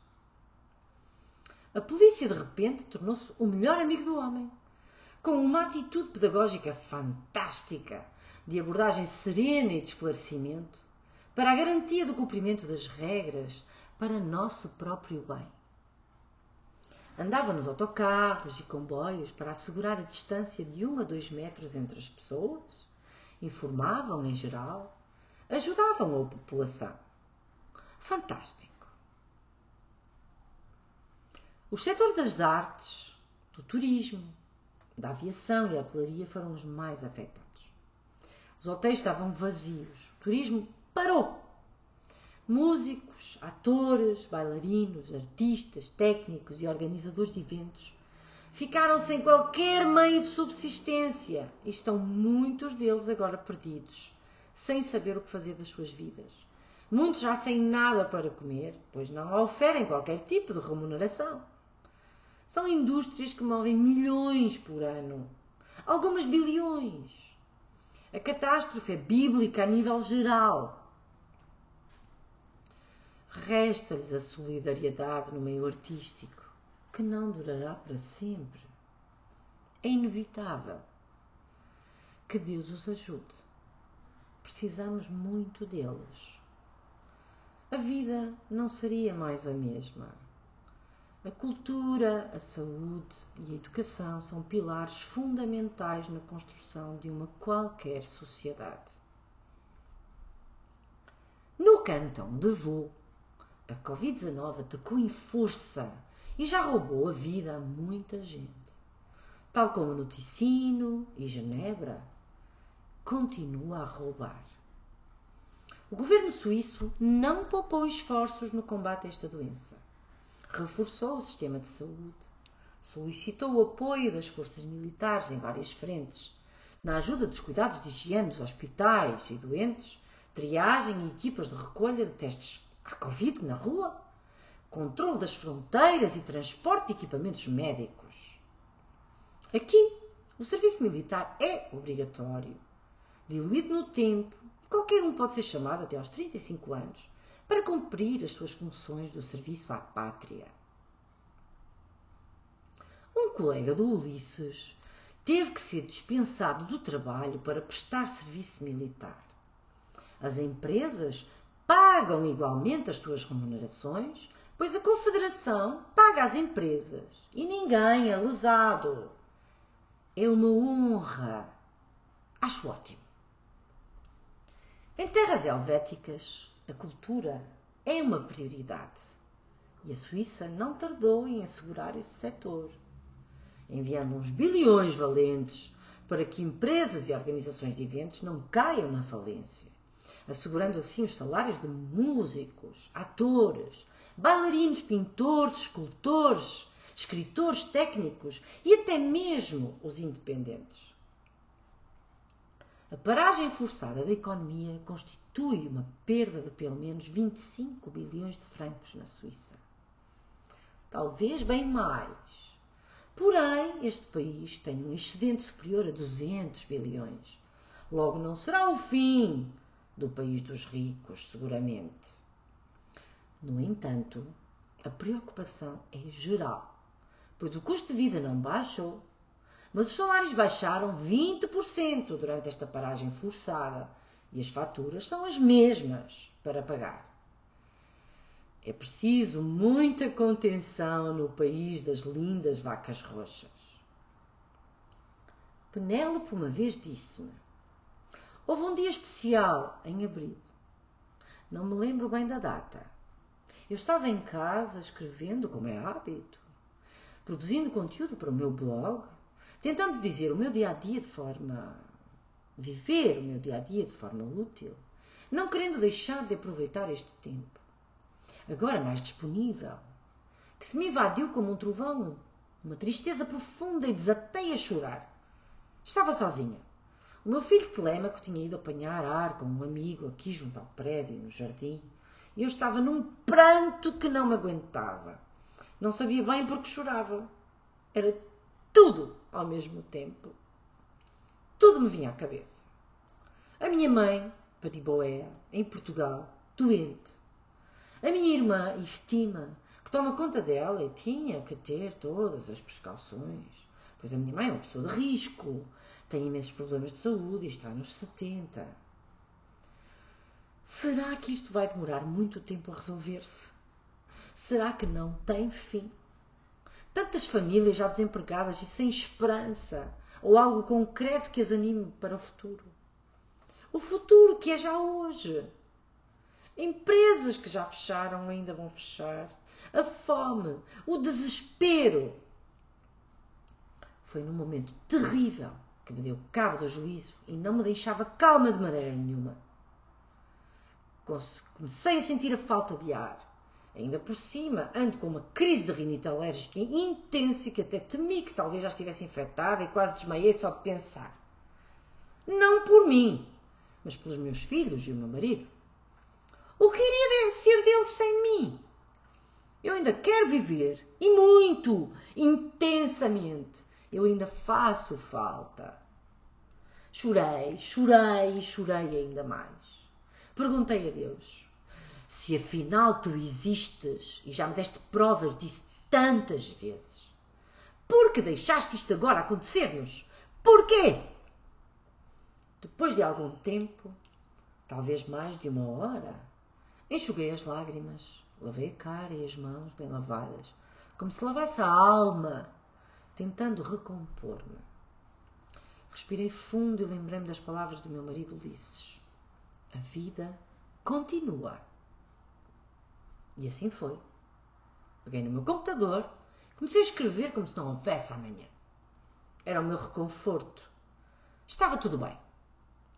A polícia, de repente, tornou-se o melhor amigo do homem, com uma atitude pedagógica fantástica, de abordagem serena e de esclarecimento, para a garantia do cumprimento das regras, para nosso próprio bem. Andava nos autocarros e comboios para assegurar a distância de um a dois metros entre as pessoas, informavam em geral, ajudavam a população. Fantástico. O setor das artes, do turismo, da aviação e hotelaria foram os mais afetados. Os hotéis estavam vazios, o turismo parou. Músicos, atores, bailarinos, artistas, técnicos e organizadores de eventos ficaram sem qualquer meio de subsistência e estão muitos deles agora perdidos, sem saber o que fazer das suas vidas. Muitos já sem nada para comer, pois não oferem qualquer tipo de remuneração. São indústrias que movem milhões por ano, algumas bilhões. A catástrofe é bíblica a nível geral. Resta-lhes a solidariedade no meio artístico, que não durará para sempre. É inevitável. Que Deus os ajude. Precisamos muito deles. A vida não seria mais a mesma. A cultura, a saúde e a educação são pilares fundamentais na construção de uma qualquer sociedade. No cantão de Vaud, a Covid-19 atacou em força e já roubou a vida a muita gente. Tal como no Ticino e Genebra, continua a roubar. O governo suíço não poupou esforços no combate a esta doença reforçou o sistema de saúde, solicitou o apoio das forças militares em várias frentes, na ajuda dos cuidados de higiene dos hospitais e doentes, triagem e equipas de recolha de testes à Covid na rua, controle das fronteiras e transporte de equipamentos médicos. Aqui, o serviço militar é obrigatório, diluído no tempo, qualquer um pode ser chamado até aos 35 anos para cumprir as suas funções do serviço à pátria. Um colega do Ulisses teve que ser dispensado do trabalho para prestar serviço militar. As empresas pagam igualmente as suas remunerações, pois a Confederação paga às empresas e ninguém é lesado. É uma honra. Acho ótimo. Em terras helvéticas, a cultura é uma prioridade e a Suíça não tardou em assegurar esse setor, enviando uns bilhões valentes para que empresas e organizações de eventos não caiam na falência, assegurando assim os salários de músicos, atores, bailarinos, pintores, escultores, escritores técnicos e até mesmo os independentes. A paragem forçada da economia constitui uma perda de pelo menos 25 bilhões de francos na Suíça. Talvez bem mais. Porém, este país tem um excedente superior a 200 bilhões. Logo, não será o fim do país dos ricos, seguramente. No entanto, a preocupação é geral, pois o custo de vida não baixou mas os salários baixaram 20% durante esta paragem forçada e as faturas são as mesmas para pagar. É preciso muita contenção no país das lindas vacas roxas. Penélope uma vez disse-me: Houve um dia especial em abril. Não me lembro bem da data. Eu estava em casa escrevendo, como é hábito, produzindo conteúdo para o meu blog tentando dizer o meu dia a dia de forma. viver o meu dia a dia de forma útil, não querendo deixar de aproveitar este tempo. Agora mais disponível, que se me invadiu como um trovão, uma tristeza profunda e desatei a chorar. Estava sozinha. O meu filho Telemaco tinha ido apanhar ar com um amigo aqui junto ao prédio, no jardim, e eu estava num pranto que não me aguentava. Não sabia bem porque chorava. Era tudo ao mesmo tempo. Tudo me vinha à cabeça. A minha mãe, Pariboé, em Portugal, doente. A minha irmã, Iftima, que toma conta dela e tinha que ter todas as precauções. Pois a minha mãe é uma pessoa de risco, tem imensos problemas de saúde e está nos 70. Será que isto vai demorar muito tempo a resolver-se? Será que não tem fim? Tantas famílias já desempregadas e sem esperança, ou algo concreto que as anime para o futuro. O futuro que é já hoje. Empresas que já fecharam ainda vão fechar. A fome, o desespero. Foi num momento terrível que me deu cabo do juízo e não me deixava calma de maneira nenhuma. Comecei a sentir a falta de ar. Ainda por cima, ando com uma crise de rinite alérgica intensa que até temi que talvez já estivesse infectada e quase desmaiei só de pensar. Não por mim, mas pelos meus filhos e o meu marido. O que iria ser deles sem mim? Eu ainda quero viver, e muito, intensamente. Eu ainda faço falta. Chorei, chorei e chorei ainda mais. Perguntei a Deus se afinal tu existes e já me deste provas disso tantas vezes. Por que deixaste isto agora acontecer-nos? Porquê? Depois de algum tempo, talvez mais de uma hora, enxuguei as lágrimas, lavei a cara e as mãos bem lavadas, como se lavasse a alma, tentando recompor-me. Respirei fundo e lembrei-me das palavras do meu marido Ulisses. A vida continua. E assim foi. Peguei no meu computador, comecei a escrever como se não houvesse amanhã. Era o meu reconforto. Estava tudo bem.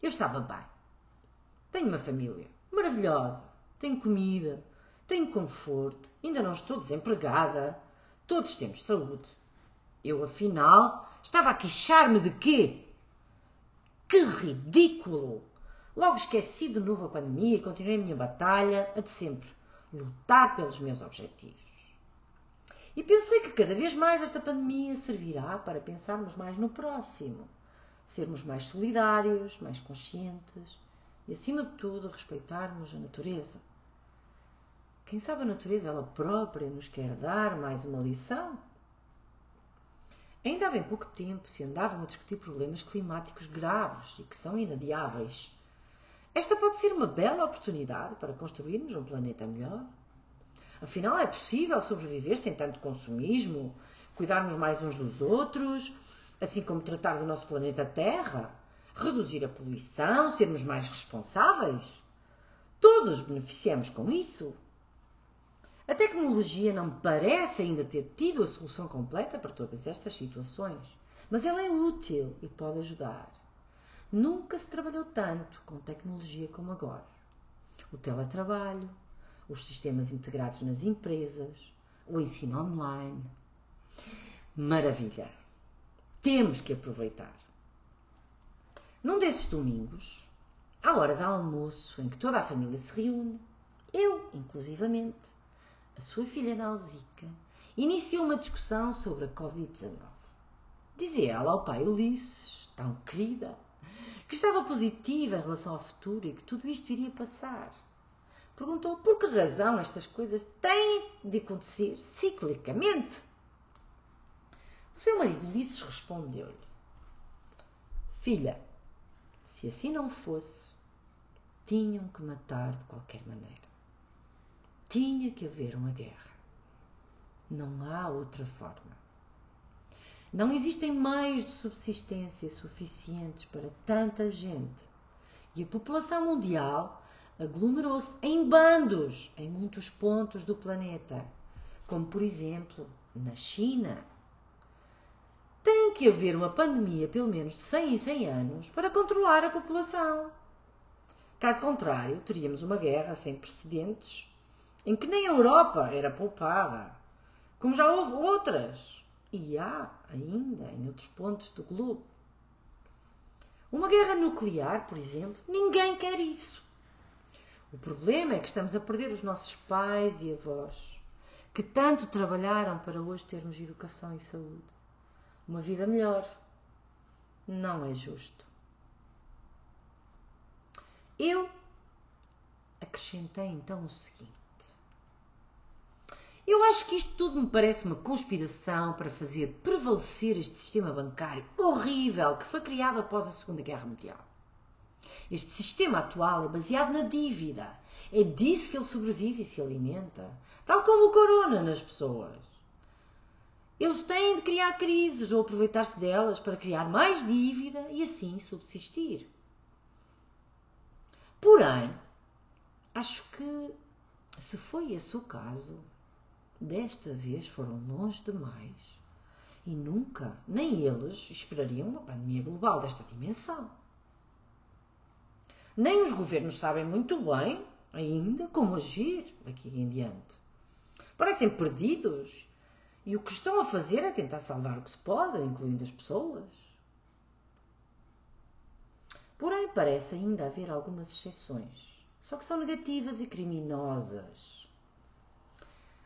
Eu estava bem. Tenho uma família maravilhosa. Tenho comida. Tenho conforto. Ainda não estou desempregada. Todos temos saúde. Eu, afinal, estava a queixar-me de quê? Que ridículo! Logo esqueci de novo a pandemia e continuei a minha batalha, a de sempre lutar pelos meus objetivos. E pensei que cada vez mais esta pandemia servirá para pensarmos mais no próximo, sermos mais solidários, mais conscientes e, acima de tudo, respeitarmos a natureza. Quem sabe a natureza ela própria nos quer dar mais uma lição? Ainda há bem pouco tempo se andavam a discutir problemas climáticos graves e que são inadiáveis. Esta pode ser uma bela oportunidade para construirmos um planeta melhor. Afinal, é possível sobreviver sem tanto consumismo, cuidarmos mais uns dos outros, assim como tratar do nosso planeta Terra, reduzir a poluição, sermos mais responsáveis. Todos beneficiamos com isso. A tecnologia não parece ainda ter tido a solução completa para todas estas situações, mas ela é útil e pode ajudar. Nunca se trabalhou tanto com tecnologia como agora. O teletrabalho, os sistemas integrados nas empresas, o ensino online. Maravilha! Temos que aproveitar. Num desses domingos, à hora do almoço em que toda a família se reúne, eu, inclusivamente, a sua filha Nausica, iniciou uma discussão sobre a Covid-19. Dizia ela ao pai Ulisses, tão querida, que estava positiva em relação ao futuro e que tudo isto iria passar. Perguntou por que razão estas coisas têm de acontecer ciclicamente. O seu marido Ulisses respondeu-lhe: Filha, se assim não fosse, tinham que matar de qualquer maneira. Tinha que haver uma guerra. Não há outra forma. Não existem meios de subsistência suficientes para tanta gente. E a população mundial aglomerou-se em bandos em muitos pontos do planeta, como por exemplo na China. Tem que haver uma pandemia pelo menos de 100 em 100 anos para controlar a população. Caso contrário, teríamos uma guerra sem precedentes em que nem a Europa era poupada, como já houve outras e há ainda em outros pontos do globo. Uma guerra nuclear, por exemplo, ninguém quer isso. O problema é que estamos a perder os nossos pais e avós, que tanto trabalharam para hoje termos educação e saúde. Uma vida melhor. Não é justo. Eu acrescentei então o seguinte. Eu acho que isto tudo me parece uma conspiração para fazer prevalecer este sistema bancário horrível que foi criado após a Segunda Guerra Mundial. Este sistema atual é baseado na dívida. É disso que ele sobrevive e se alimenta, tal como o corona nas pessoas. Eles têm de criar crises ou aproveitar-se delas para criar mais dívida e assim subsistir. Porém, acho que se foi esse o caso, desta vez foram longe demais e nunca, nem eles, esperariam uma pandemia global desta dimensão. Nem os governos sabem muito bem ainda como agir daqui em diante. Parecem perdidos e o que estão a fazer é tentar salvar o que se pode, incluindo as pessoas. Porém, parece ainda haver algumas exceções, só que são negativas e criminosas.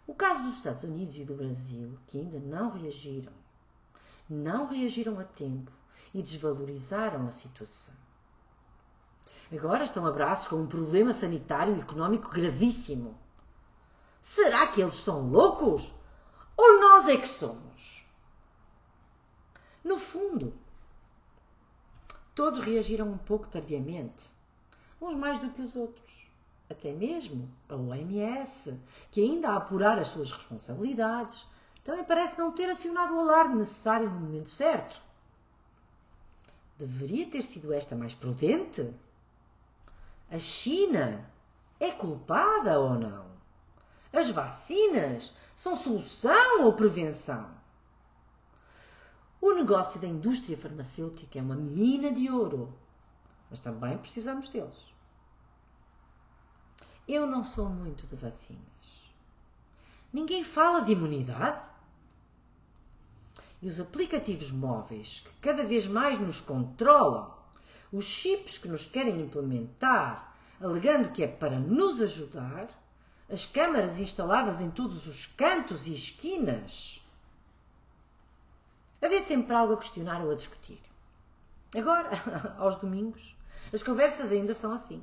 O caso dos Estados Unidos e do Brasil, que ainda não reagiram, não reagiram a tempo e desvalorizaram a situação. Agora estão a braços com um problema sanitário e económico gravíssimo. Será que eles são loucos? Ou nós é que somos? No fundo, todos reagiram um pouco tardiamente, uns mais do que os outros. Até mesmo a OMS, que ainda a apurar as suas responsabilidades, também parece não ter acionado o alarme necessário no momento certo. Deveria ter sido esta mais prudente? A China é culpada ou não? As vacinas são solução ou prevenção? O negócio da indústria farmacêutica é uma mina de ouro, mas também precisamos deles. Eu não sou muito de vacinas. Ninguém fala de imunidade? E os aplicativos móveis que cada vez mais nos controlam, os chips que nos querem implementar, alegando que é para nos ajudar, as câmaras instaladas em todos os cantos e esquinas. Havia sempre algo a questionar ou a discutir. Agora, [LAUGHS] aos domingos, as conversas ainda são assim.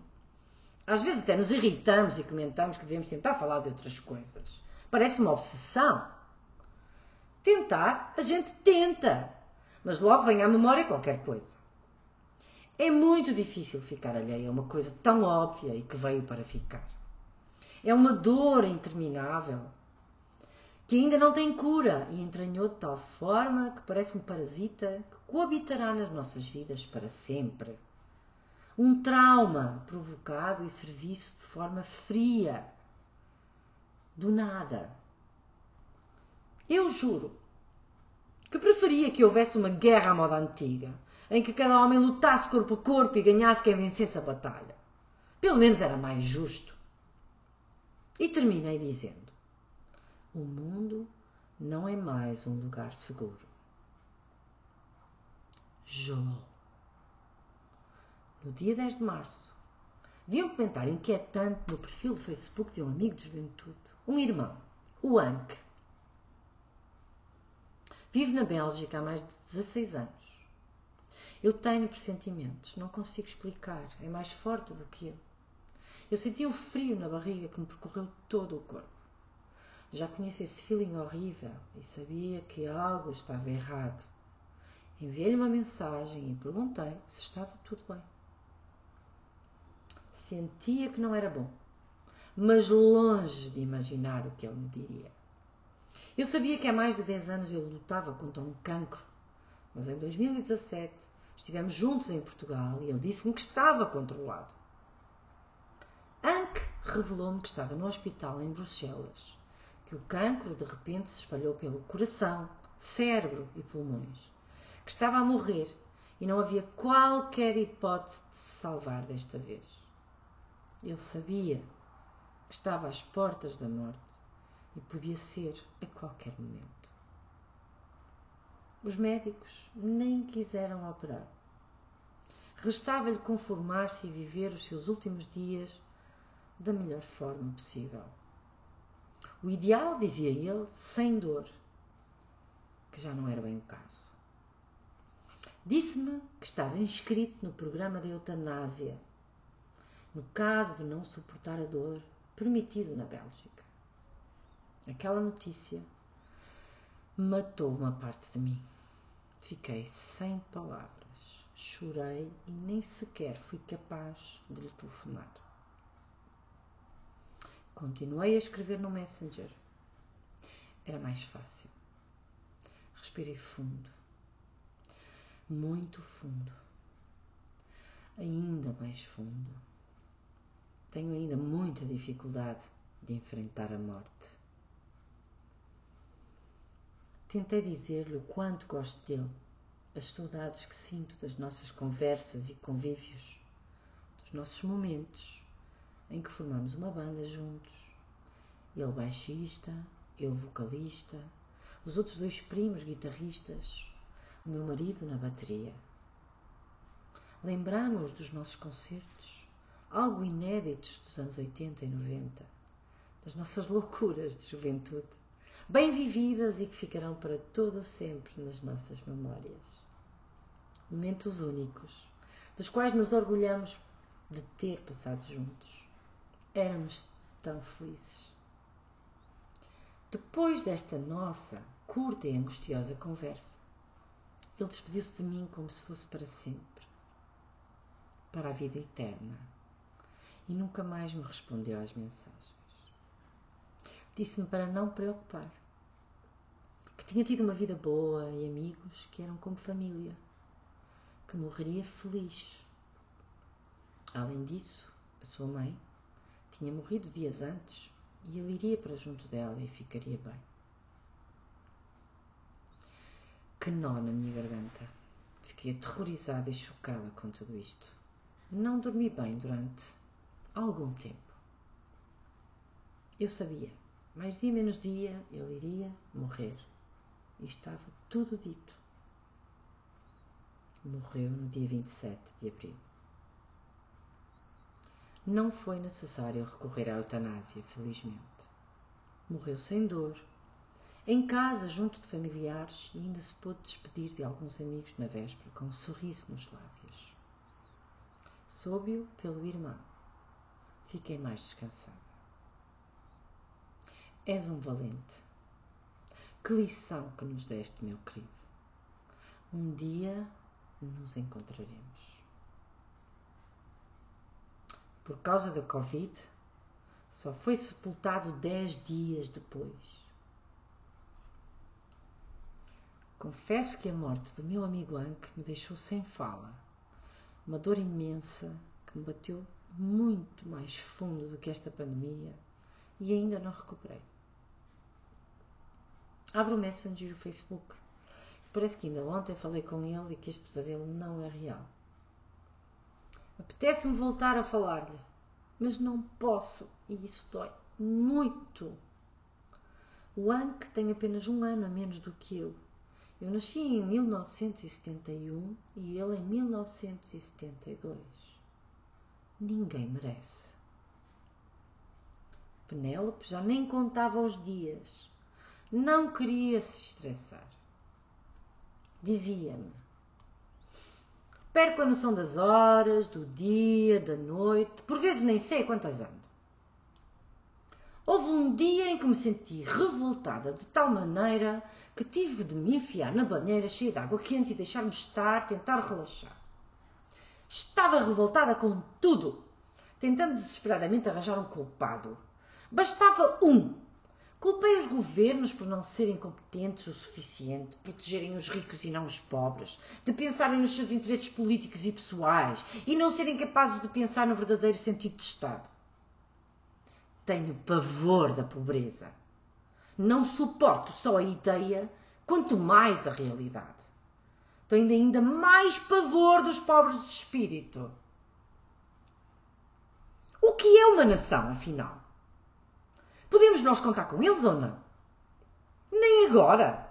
Às vezes até nos irritamos e comentamos que devemos tentar falar de outras coisas. Parece uma obsessão. Tentar, a gente tenta, mas logo vem à memória qualquer coisa. É muito difícil ficar alheio a uma coisa tão óbvia e que veio para ficar. É uma dor interminável que ainda não tem cura e entranhou de tal forma que parece um parasita que coabitará nas nossas vidas para sempre. Um trauma provocado e serviço de forma fria, do nada. Eu juro que preferia que houvesse uma guerra à moda antiga, em que cada homem lutasse corpo a corpo e ganhasse quem vencesse a batalha. Pelo menos era mais justo. E terminei dizendo: O mundo não é mais um lugar seguro. Jô. No dia 10 de março, vi um comentário inquietante no perfil do Facebook de um amigo de juventude, um irmão, o Anke. Vive na Bélgica há mais de 16 anos. Eu tenho pressentimentos, não consigo explicar, é mais forte do que eu. Eu senti um frio na barriga que me percorreu todo o corpo. Já conhecia esse feeling horrível e sabia que algo estava errado. Enviei-lhe uma mensagem e perguntei se estava tudo bem. Sentia que não era bom, mas longe de imaginar o que ele me diria. Eu sabia que há mais de 10 anos ele lutava contra um cancro, mas em 2017 estivemos juntos em Portugal e ele disse-me que estava controlado. Anke revelou-me que estava no hospital em Bruxelas, que o cancro de repente se espalhou pelo coração, cérebro e pulmões, que estava a morrer e não havia qualquer hipótese de se salvar desta vez. Ele sabia estava às portas da morte e podia ser a qualquer momento. Os médicos nem quiseram operar. Restava-lhe conformar-se e viver os seus últimos dias da melhor forma possível. O ideal, dizia ele, sem dor, que já não era bem o caso. Disse-me que estava inscrito no programa da eutanásia, no caso de não suportar a dor, permitido na Bélgica. Aquela notícia matou uma parte de mim. Fiquei sem palavras, chorei e nem sequer fui capaz de lhe telefonar. Continuei a escrever no Messenger. Era mais fácil. Respirei fundo. Muito fundo. Ainda mais fundo. Tenho ainda muita dificuldade de enfrentar a morte. Tentei dizer-lhe o quanto gosto dele, as saudades que sinto das nossas conversas e convívios, dos nossos momentos em que formamos uma banda juntos. Ele baixista, eu vocalista, os outros dois primos guitarristas, o meu marido na bateria. Lembramos dos nossos concertos, algo inéditos dos anos 80 e 90, das nossas loucuras de juventude, bem vividas e que ficarão para todo sempre nas nossas memórias. Momentos únicos, dos quais nos orgulhamos de ter passado juntos. Éramos tão felizes. Depois desta nossa curta e angustiosa conversa, ele despediu-se de mim como se fosse para sempre, para a vida eterna, e nunca mais me respondeu às mensagens. Disse-me para não preocupar, que tinha tido uma vida boa e amigos que eram como família, que morreria feliz. Além disso, a sua mãe tinha morrido dias antes e ele iria para junto dela e ficaria bem. Que nó na minha garganta. Fiquei aterrorizada e chocada com tudo isto. Não dormi bem durante algum tempo. Eu sabia, mais dia menos dia, ele iria morrer. E estava tudo dito. Morreu no dia 27 de abril. Não foi necessário recorrer à eutanásia, felizmente. Morreu sem dor, em casa, junto de familiares, e ainda se pôde despedir de alguns amigos na véspera com um sorriso nos lábios. Soube-o pelo irmão. Fiquei mais descansada. És um valente. Que lição que nos deste, meu querido. Um dia nos encontraremos por causa da Covid, só foi sepultado dez dias depois. Confesso que a morte do meu amigo Anke me deixou sem fala. Uma dor imensa que me bateu muito mais fundo do que esta pandemia e ainda não recuperei. Abro o Messenger e o Facebook. Parece que ainda ontem falei com ele e que este pesadelo não é real. Apetece-me voltar a falar-lhe, mas não posso e isso dói muito. O Anke tem apenas um ano a menos do que eu. Eu nasci em 1971 e ele em 1972. Ninguém merece. Penélope já nem contava os dias. Não queria se estressar. Dizia-me: Perco a noção das horas, do dia, da noite, por vezes nem sei quantas ando. Houve um dia em que me senti revoltada de tal maneira que tive de me enfiar na banheira cheia de água quente e deixar-me estar, tentar relaxar. Estava revoltada com tudo, tentando desesperadamente arranjar um culpado. Bastava um Culpei os governos por não serem competentes o suficiente, protegerem os ricos e não os pobres, de pensarem nos seus interesses políticos e pessoais e não serem capazes de pensar no verdadeiro sentido de Estado. Tenho pavor da pobreza. Não suporto só a ideia, quanto mais a realidade. Tenho ainda mais pavor dos pobres de espírito. O que é uma nação, afinal? Podemos nós contar com eles ou não? Nem agora.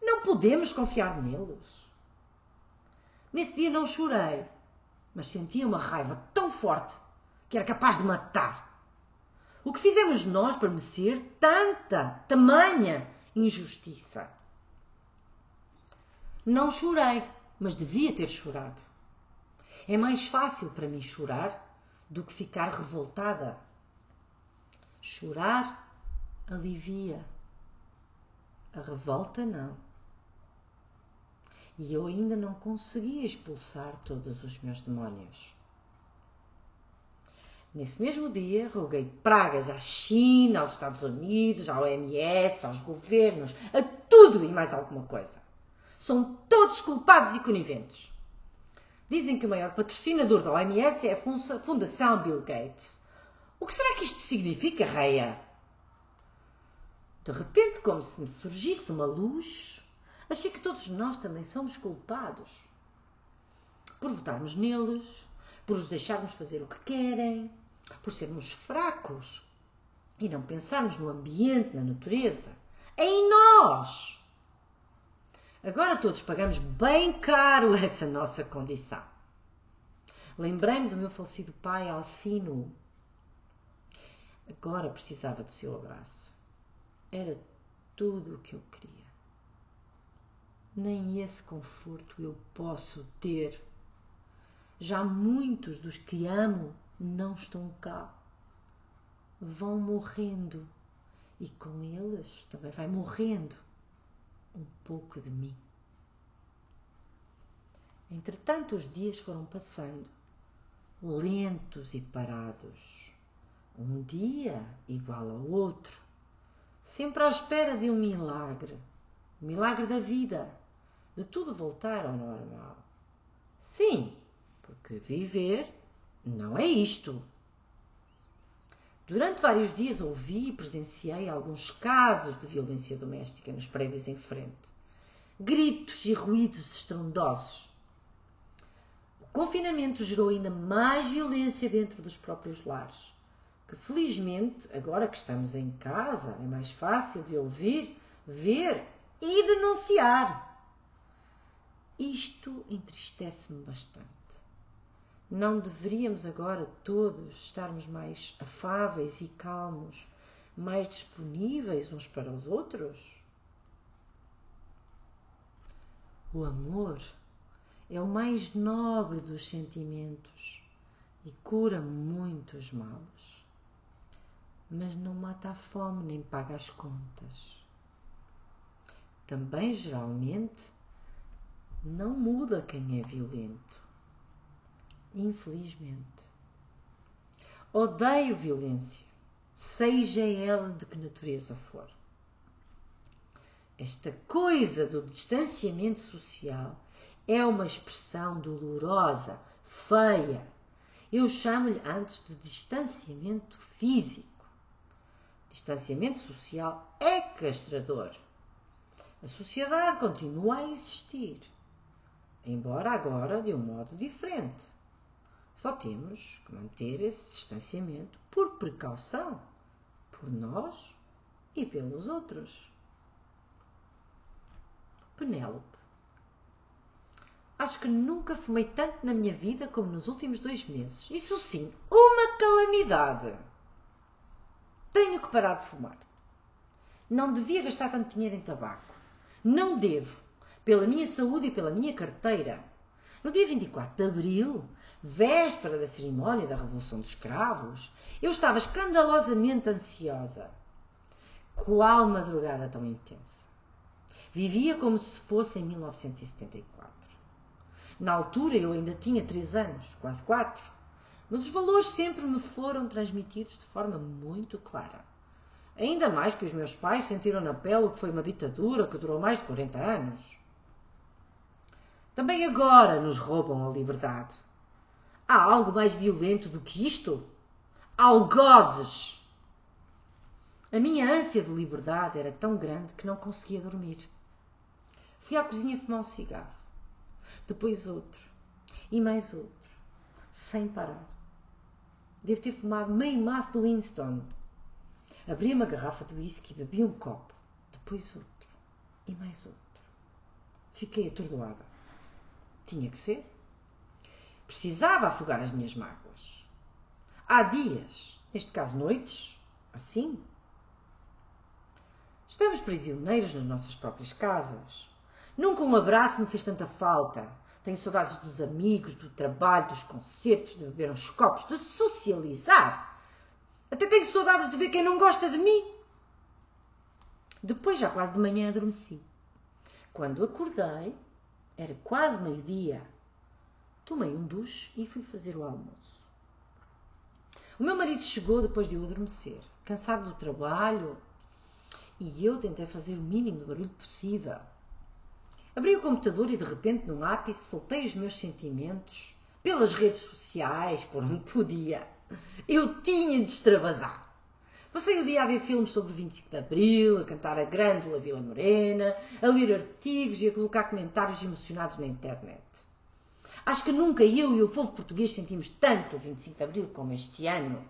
Não podemos confiar neles. Nesse dia não chorei, mas sentia uma raiva tão forte que era capaz de matar. O que fizemos nós para merecer tanta, tamanha injustiça? Não chorei, mas devia ter chorado. É mais fácil para mim chorar do que ficar revoltada Chorar alivia, a revolta não. E eu ainda não conseguia expulsar todos os meus demónios. Nesse mesmo dia, roguei pragas à China, aos Estados Unidos, à OMS, aos governos, a tudo e mais alguma coisa. São todos culpados e coniventes. Dizem que o maior patrocinador da OMS é a Fundação Bill Gates. O que será que isto significa, Reia? De repente, como se me surgisse uma luz, achei que todos nós também somos culpados. Por votarmos neles, por os deixarmos fazer o que querem, por sermos fracos e não pensarmos no ambiente, na natureza, em nós. Agora todos pagamos bem caro [LAUGHS] essa nossa condição. Lembrei-me do meu falecido pai Alcino. Agora precisava do seu abraço. Era tudo o que eu queria. Nem esse conforto eu posso ter. Já muitos dos que amo não estão cá. Vão morrendo e com eles também vai morrendo um pouco de mim. Entretanto, os dias foram passando, lentos e parados, um dia igual ao outro, sempre à espera de um milagre, o milagre da vida, de tudo voltar ao normal. Sim, porque viver não é isto. Durante vários dias ouvi e presenciei alguns casos de violência doméstica nos prédios em frente. Gritos e ruídos estrondosos. O confinamento gerou ainda mais violência dentro dos próprios lares, que felizmente, agora que estamos em casa, é mais fácil de ouvir, ver e denunciar. Isto entristece-me bastante. Não deveríamos agora todos estarmos mais afáveis e calmos, mais disponíveis uns para os outros? O amor é o mais nobre dos sentimentos e cura muitos males, mas não mata a fome nem paga as contas. Também geralmente não muda quem é violento infelizmente. Odeio violência, seja ela de que natureza for. Esta coisa do distanciamento social é uma expressão dolorosa, feia. Eu chamo-lhe antes de distanciamento físico. Distanciamento social é castrador. A sociedade continua a existir, embora agora de um modo diferente. Só temos que manter esse distanciamento por precaução, por nós e pelos outros. Penélope. Acho que nunca fumei tanto na minha vida como nos últimos dois meses. Isso sim, uma calamidade. Tenho que parar de fumar. Não devia gastar tanto dinheiro em tabaco. Não devo, pela minha saúde e pela minha carteira. No dia 24 de abril, véspera da cerimónia da Revolução dos Escravos, eu estava escandalosamente ansiosa. Qual madrugada tão intensa! Vivia como se fosse em 1974. Na altura eu ainda tinha três anos, quase quatro, mas os valores sempre me foram transmitidos de forma muito clara. Ainda mais que os meus pais sentiram na pele o que foi uma ditadura que durou mais de 40 anos. Também agora nos roubam a liberdade. Há algo mais violento do que isto? Algozes! A minha ânsia de liberdade era tão grande que não conseguia dormir. Fui à cozinha fumar um cigarro, depois outro, e mais outro, sem parar. Devo ter fumado meio maço do Winston. Abri uma garrafa de whisky, bebi um copo, depois outro, e mais outro. Fiquei atordoada. Tinha que ser. Precisava afogar as minhas mágoas. Há dias, neste caso noites, assim. Estamos prisioneiros nas nossas próprias casas. Nunca um abraço me fez tanta falta. Tenho saudades dos amigos, do trabalho, dos concertos, de beber uns copos, de socializar. Até tenho saudades de ver quem não gosta de mim. Depois, já quase de manhã, adormeci. Quando acordei, era quase meio-dia. Tomei um duche e fui fazer o almoço. O meu marido chegou depois de eu adormecer, cansado do trabalho E eu tentei fazer o mínimo de barulho possível. Abri o computador e de repente, num ápice, soltei os meus sentimentos pelas redes sociais, por onde podia. Eu tinha de extravasar. Passei o dia a ver filmes sobre o 25 de Abril, a cantar a Grândola Vila Morena, a ler artigos e a colocar comentários emocionados na internet. Acho que nunca eu e o povo português sentimos tanto o 25 de Abril como este ano,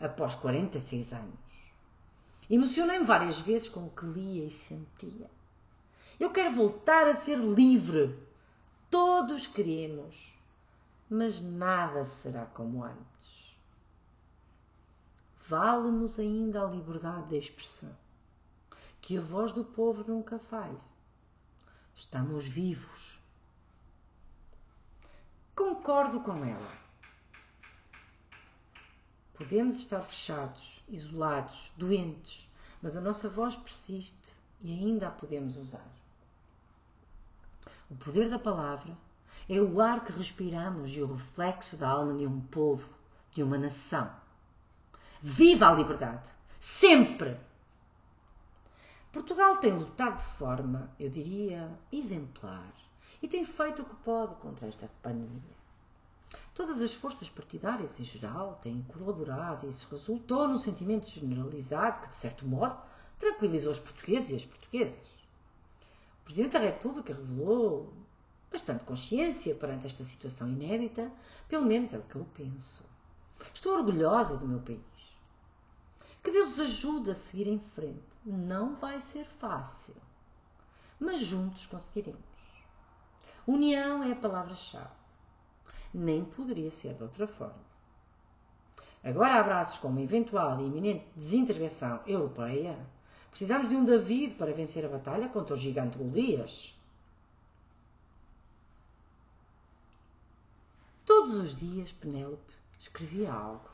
após 46 anos. Emocionei-me várias vezes com o que lia e sentia. Eu quero voltar a ser livre. Todos queremos. Mas nada será como antes. Vale-nos ainda a liberdade de expressão. Que a voz do povo nunca falhe. Estamos vivos. Concordo com ela. Podemos estar fechados, isolados, doentes, mas a nossa voz persiste e ainda a podemos usar. O poder da palavra é o ar que respiramos e o reflexo da alma de um povo, de uma nação. Viva a liberdade! Sempre! Portugal tem lutado de forma, eu diria, exemplar e tem feito o que pode contra esta pandemia. Todas as forças partidárias em geral têm colaborado e isso resultou num sentimento generalizado que, de certo modo, tranquilizou os portugueses e as portuguesas. Presidente da República revelou bastante consciência perante esta situação inédita, pelo menos é o que eu penso. Estou orgulhosa do meu país. Que Deus os ajude a seguir em frente. Não vai ser fácil, mas juntos conseguiremos. União é a palavra-chave. Nem poderia ser de outra forma. Agora, abraços com uma eventual e iminente desintervenção europeia, Precisamos de um David para vencer a batalha contra o gigante Golias. Todos os dias Penélope escrevia algo.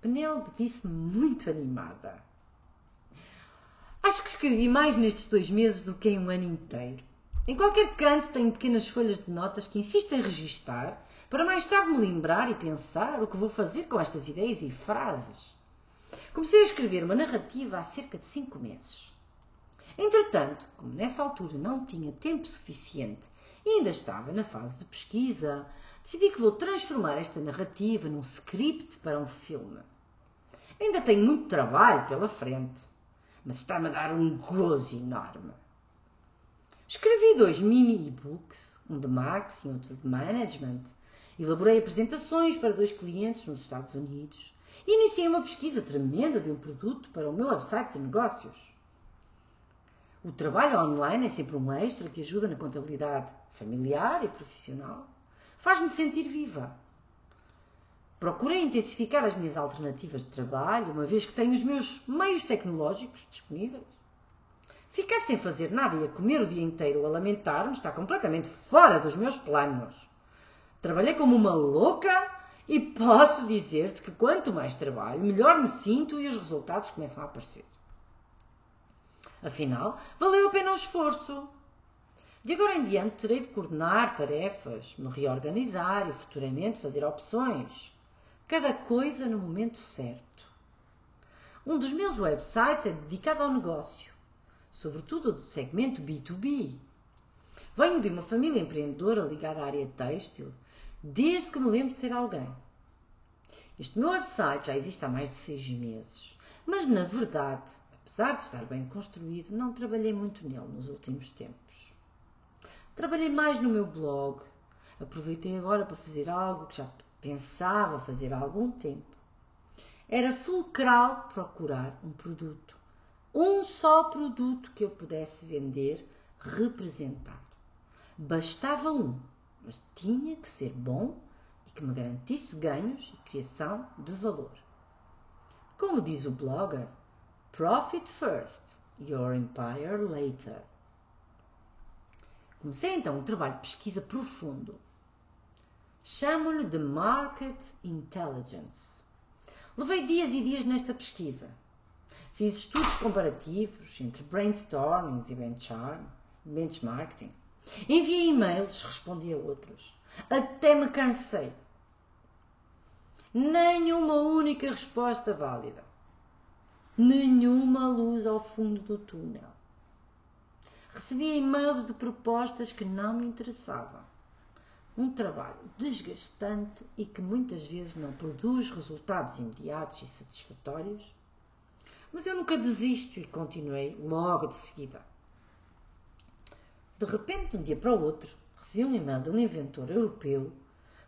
Penélope disse-me muito animada. Acho que escrevi mais nestes dois meses do que em um ano inteiro. Em qualquer canto tenho pequenas folhas de notas que insisto em registar para mais tarde me lembrar e pensar o que vou fazer com estas ideias e frases. Comecei a escrever uma narrativa há cerca de cinco meses. Entretanto, como nessa altura não tinha tempo suficiente e ainda estava na fase de pesquisa, decidi que vou transformar esta narrativa num script para um filme. Ainda tenho muito trabalho pela frente, mas está-me a dar um gozo enorme. Escrevi dois mini e-books, um de marketing e outro de management. Elaborei apresentações para dois clientes nos Estados Unidos e iniciei uma pesquisa tremenda de um produto para o meu website de negócios. O trabalho online é sempre um extra que ajuda na contabilidade familiar e profissional. Faz-me sentir viva. Procurei intensificar as minhas alternativas de trabalho, uma vez que tenho os meus meios tecnológicos disponíveis. Ficar sem fazer nada e a comer o dia inteiro a lamentar-me está completamente fora dos meus planos. Trabalhei como uma louca e posso dizer-te que quanto mais trabalho, melhor me sinto e os resultados começam a aparecer. Afinal, valeu a pena o esforço. De agora em diante terei de coordenar tarefas, me reorganizar e futuramente fazer opções. Cada coisa no momento certo. Um dos meus websites é dedicado ao negócio, sobretudo do segmento B2B. Venho de uma família empreendedora ligada à área têxtil desde que me lembro de ser alguém. Este meu website já existe há mais de seis meses, mas na verdade, apesar de estar bem construído, não trabalhei muito nele nos últimos tempos. Trabalhei mais no meu blog, aproveitei agora para fazer algo que já pensava fazer há algum tempo. Era fulcral procurar um produto, um só produto que eu pudesse vender, representar. Bastava um mas tinha que ser bom e que me garantisse ganhos e criação de valor. Como diz o blogger, Profit first, your empire later. Comecei então um trabalho de pesquisa profundo. Chamo-lhe de Market Intelligence. Levei dias e dias nesta pesquisa. Fiz estudos comparativos entre brainstormings e benchmarking Enviei e-mails, respondi a outros. Até me cansei. Nenhuma única resposta válida. Nenhuma luz ao fundo do túnel. Recebia e-mails de propostas que não me interessavam. Um trabalho desgastante e que muitas vezes não produz resultados imediatos e satisfatórios. Mas eu nunca desisto e continuei logo de seguida. De repente, de um dia para o outro, recebi um e-mail de um inventor europeu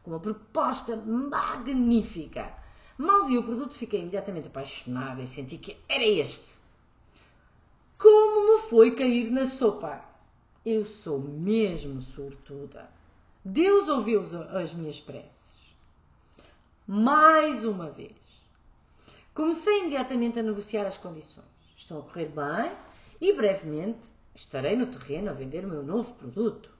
com uma proposta magnífica. Mal vi o produto, fiquei imediatamente apaixonada e senti que era este. Como me foi cair na sopa? Eu sou mesmo sortuda. Deus ouviu as minhas preces. Mais uma vez. Comecei imediatamente a negociar as condições. Estão a correr bem e brevemente estarei no terreno a vender o meu novo produto.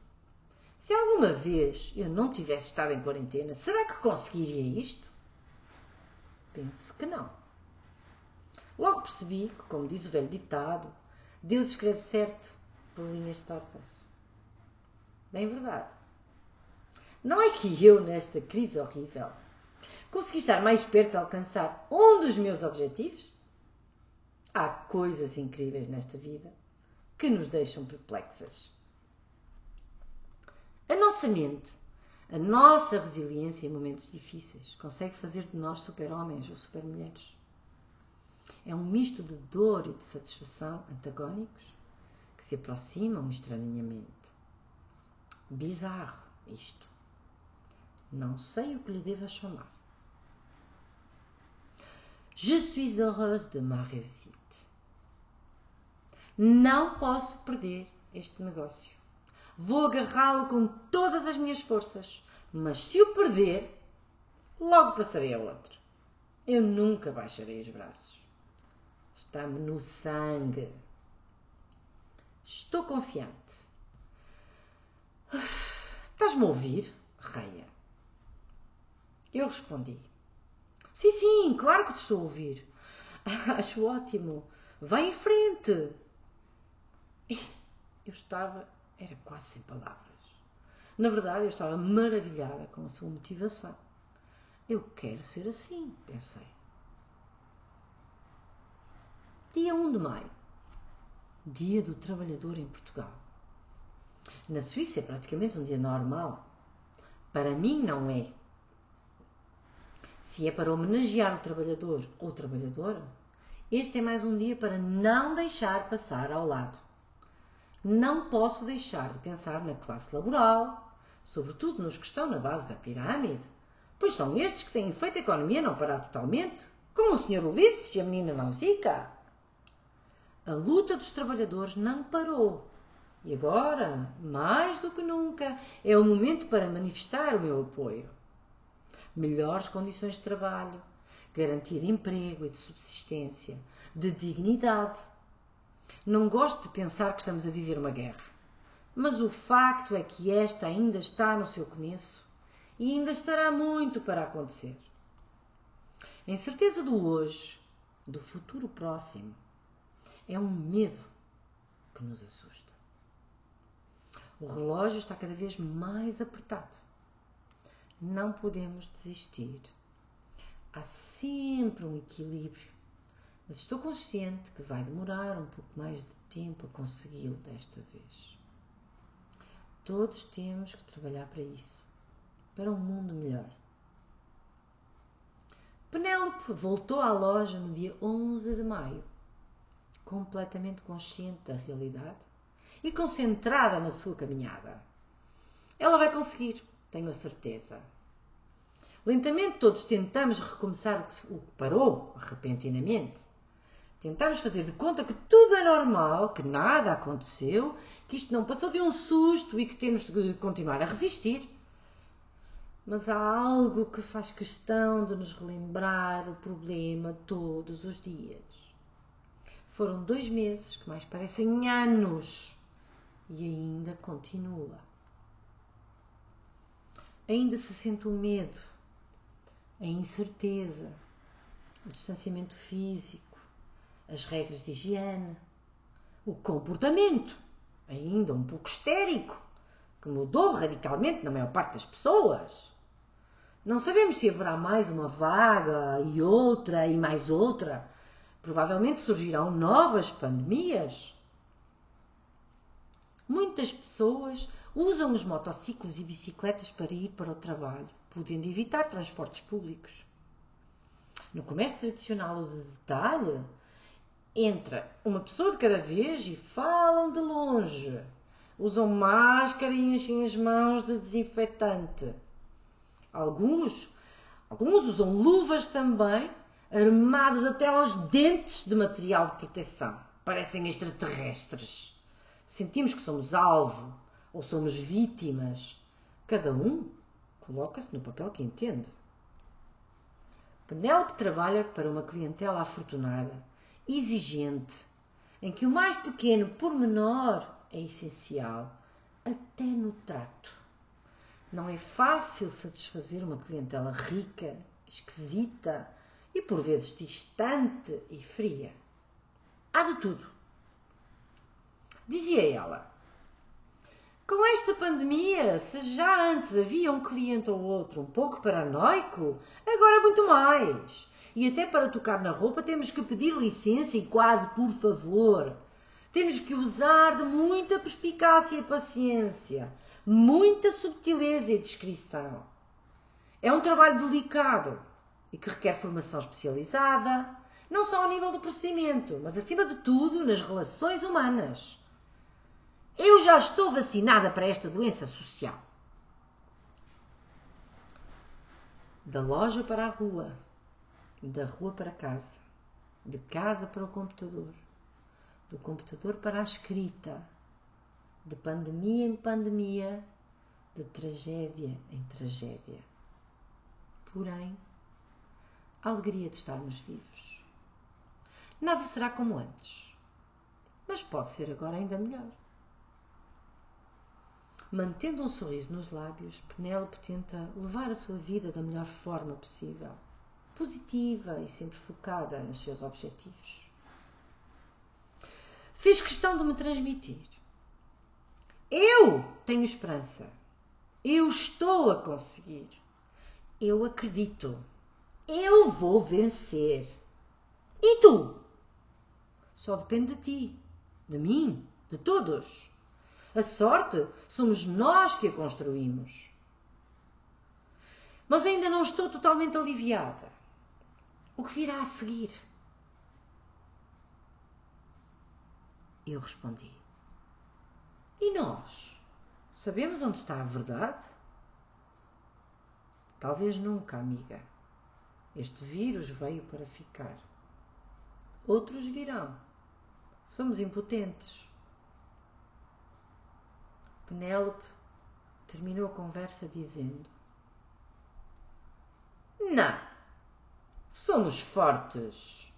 Se alguma vez eu não tivesse estado em quarentena, será que conseguiria isto? Penso que não. Logo percebi que, como diz o velho ditado, Deus escreve certo por linhas tortas. Bem verdade. Não é que eu, nesta crise horrível, consegui estar mais perto de alcançar um dos meus objetivos? Há coisas incríveis nesta vida que nos deixam perplexas. A nossa mente, a nossa resiliência em momentos difíceis, consegue fazer de nós super-homens ou super-mulheres. É um misto de dor e de satisfação antagónicos que se aproximam estranhamente. Bizarro isto. Não sei o que lhe devo chamar. Je suis heureuse de ma réussite. Não posso perder este negócio. Vou agarrá-lo com todas as minhas forças, mas se o perder, logo passarei a outro. Eu nunca baixarei os braços. Está-me no sangue. Estou confiante. Estás-me a ouvir, Reia? Eu respondi: Sim, sim, claro que te estou a ouvir. [LAUGHS] Acho ótimo. Vai em frente. Eu estava, era quase sem palavras. Na verdade, eu estava maravilhada com a sua motivação. Eu quero ser assim, pensei. Dia 1 de maio, Dia do Trabalhador em Portugal. Na Suíça é praticamente um dia normal. Para mim, não é. Se é para homenagear o trabalhador ou trabalhadora, este é mais um dia para não deixar passar ao lado. Não posso deixar de pensar na classe laboral, sobretudo nos que estão na base da pirâmide, pois são estes que têm feito a economia não parar totalmente, como o Sr. Ulisses e a menina Nausicaa. A luta dos trabalhadores não parou. E agora, mais do que nunca, é o momento para manifestar o meu apoio. Melhores condições de trabalho, garantir emprego e de subsistência, de dignidade, não gosto de pensar que estamos a viver uma guerra, mas o facto é que esta ainda está no seu começo e ainda estará muito para acontecer. A incerteza do hoje, do futuro próximo, é um medo que nos assusta. O relógio está cada vez mais apertado. Não podemos desistir. Há sempre um equilíbrio mas estou consciente que vai demorar um pouco mais de tempo a consegui-lo desta vez. Todos temos que trabalhar para isso, para um mundo melhor. Penélope voltou à loja no dia 11 de maio, completamente consciente da realidade e concentrada na sua caminhada. Ela vai conseguir, tenho a certeza. Lentamente todos tentamos recomeçar o que parou repentinamente. Tentamos fazer de conta que tudo é normal, que nada aconteceu, que isto não passou de um susto e que temos de continuar a resistir. Mas há algo que faz questão de nos relembrar o problema todos os dias. Foram dois meses que mais parecem anos e ainda continua. Ainda se sente o medo, a incerteza, o distanciamento físico as regras de higiene, o comportamento, ainda um pouco histérico, que mudou radicalmente na maior parte das pessoas. Não sabemos se haverá mais uma vaga e outra e mais outra, Provavelmente surgirão novas pandemias. Muitas pessoas usam os motociclos e bicicletas para ir para o trabalho, podendo evitar transportes públicos. No comércio tradicional ou de detalhe, entra uma pessoa de cada vez e falam de longe. Usam máscara e enchem as mãos de desinfetante. Alguns, alguns usam luvas também, armados até aos dentes de material de proteção. Parecem extraterrestres. Sentimos que somos alvo ou somos vítimas. Cada um coloca-se no papel que entende. Penélope trabalha para uma clientela afortunada, exigente, em que o mais pequeno pormenor é essencial, até no trato. Não é fácil satisfazer uma clientela rica, esquisita e por vezes distante e fria. Há de tudo. Dizia ela. Com esta pandemia, se já antes havia um cliente ou outro um pouco paranoico, agora muito mais. E até para tocar na roupa temos que pedir licença e quase por favor. Temos que usar de muita perspicácia e paciência, muita subtileza e discrição. É um trabalho delicado e que requer formação especializada, não só ao nível do procedimento, mas acima de tudo nas relações humanas. Eu já estou vacinada para esta doença social. Da loja para a rua, da rua para casa, de casa para o computador, do computador para a escrita, de pandemia em pandemia, de tragédia em tragédia. Porém, a alegria de estarmos vivos. Nada será como antes, mas pode ser agora ainda melhor. Mantendo um sorriso nos lábios, Penélope tenta levar a sua vida da melhor forma possível, positiva e sempre focada nos seus objetivos. Fez questão de me transmitir. Eu tenho esperança. Eu estou a conseguir. Eu acredito. Eu vou vencer. E tu? Só depende de ti, de mim, de todos. A sorte somos nós que a construímos. Mas ainda não estou totalmente aliviada. O que virá a seguir? Eu respondi: E nós? Sabemos onde está a verdade? Talvez nunca, amiga. Este vírus veio para ficar. Outros virão. Somos impotentes. Penélope terminou a conversa dizendo: Não, somos fortes.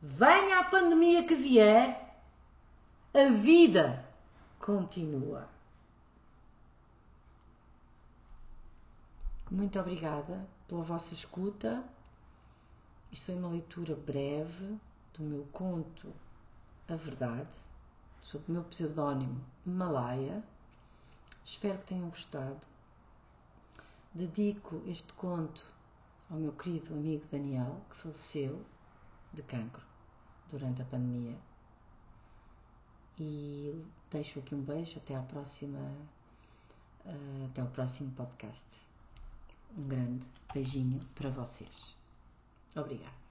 Venha a pandemia que vier, a vida continua. Muito obrigada pela vossa escuta. Isto foi uma leitura breve do meu conto A Verdade sob o meu pseudónimo Malaya. Espero que tenham gostado. Dedico este conto ao meu querido amigo Daniel, que faleceu de cancro durante a pandemia. E deixo aqui um beijo até à próxima, uh, até ao próximo podcast. Um grande beijinho para vocês. Obrigada.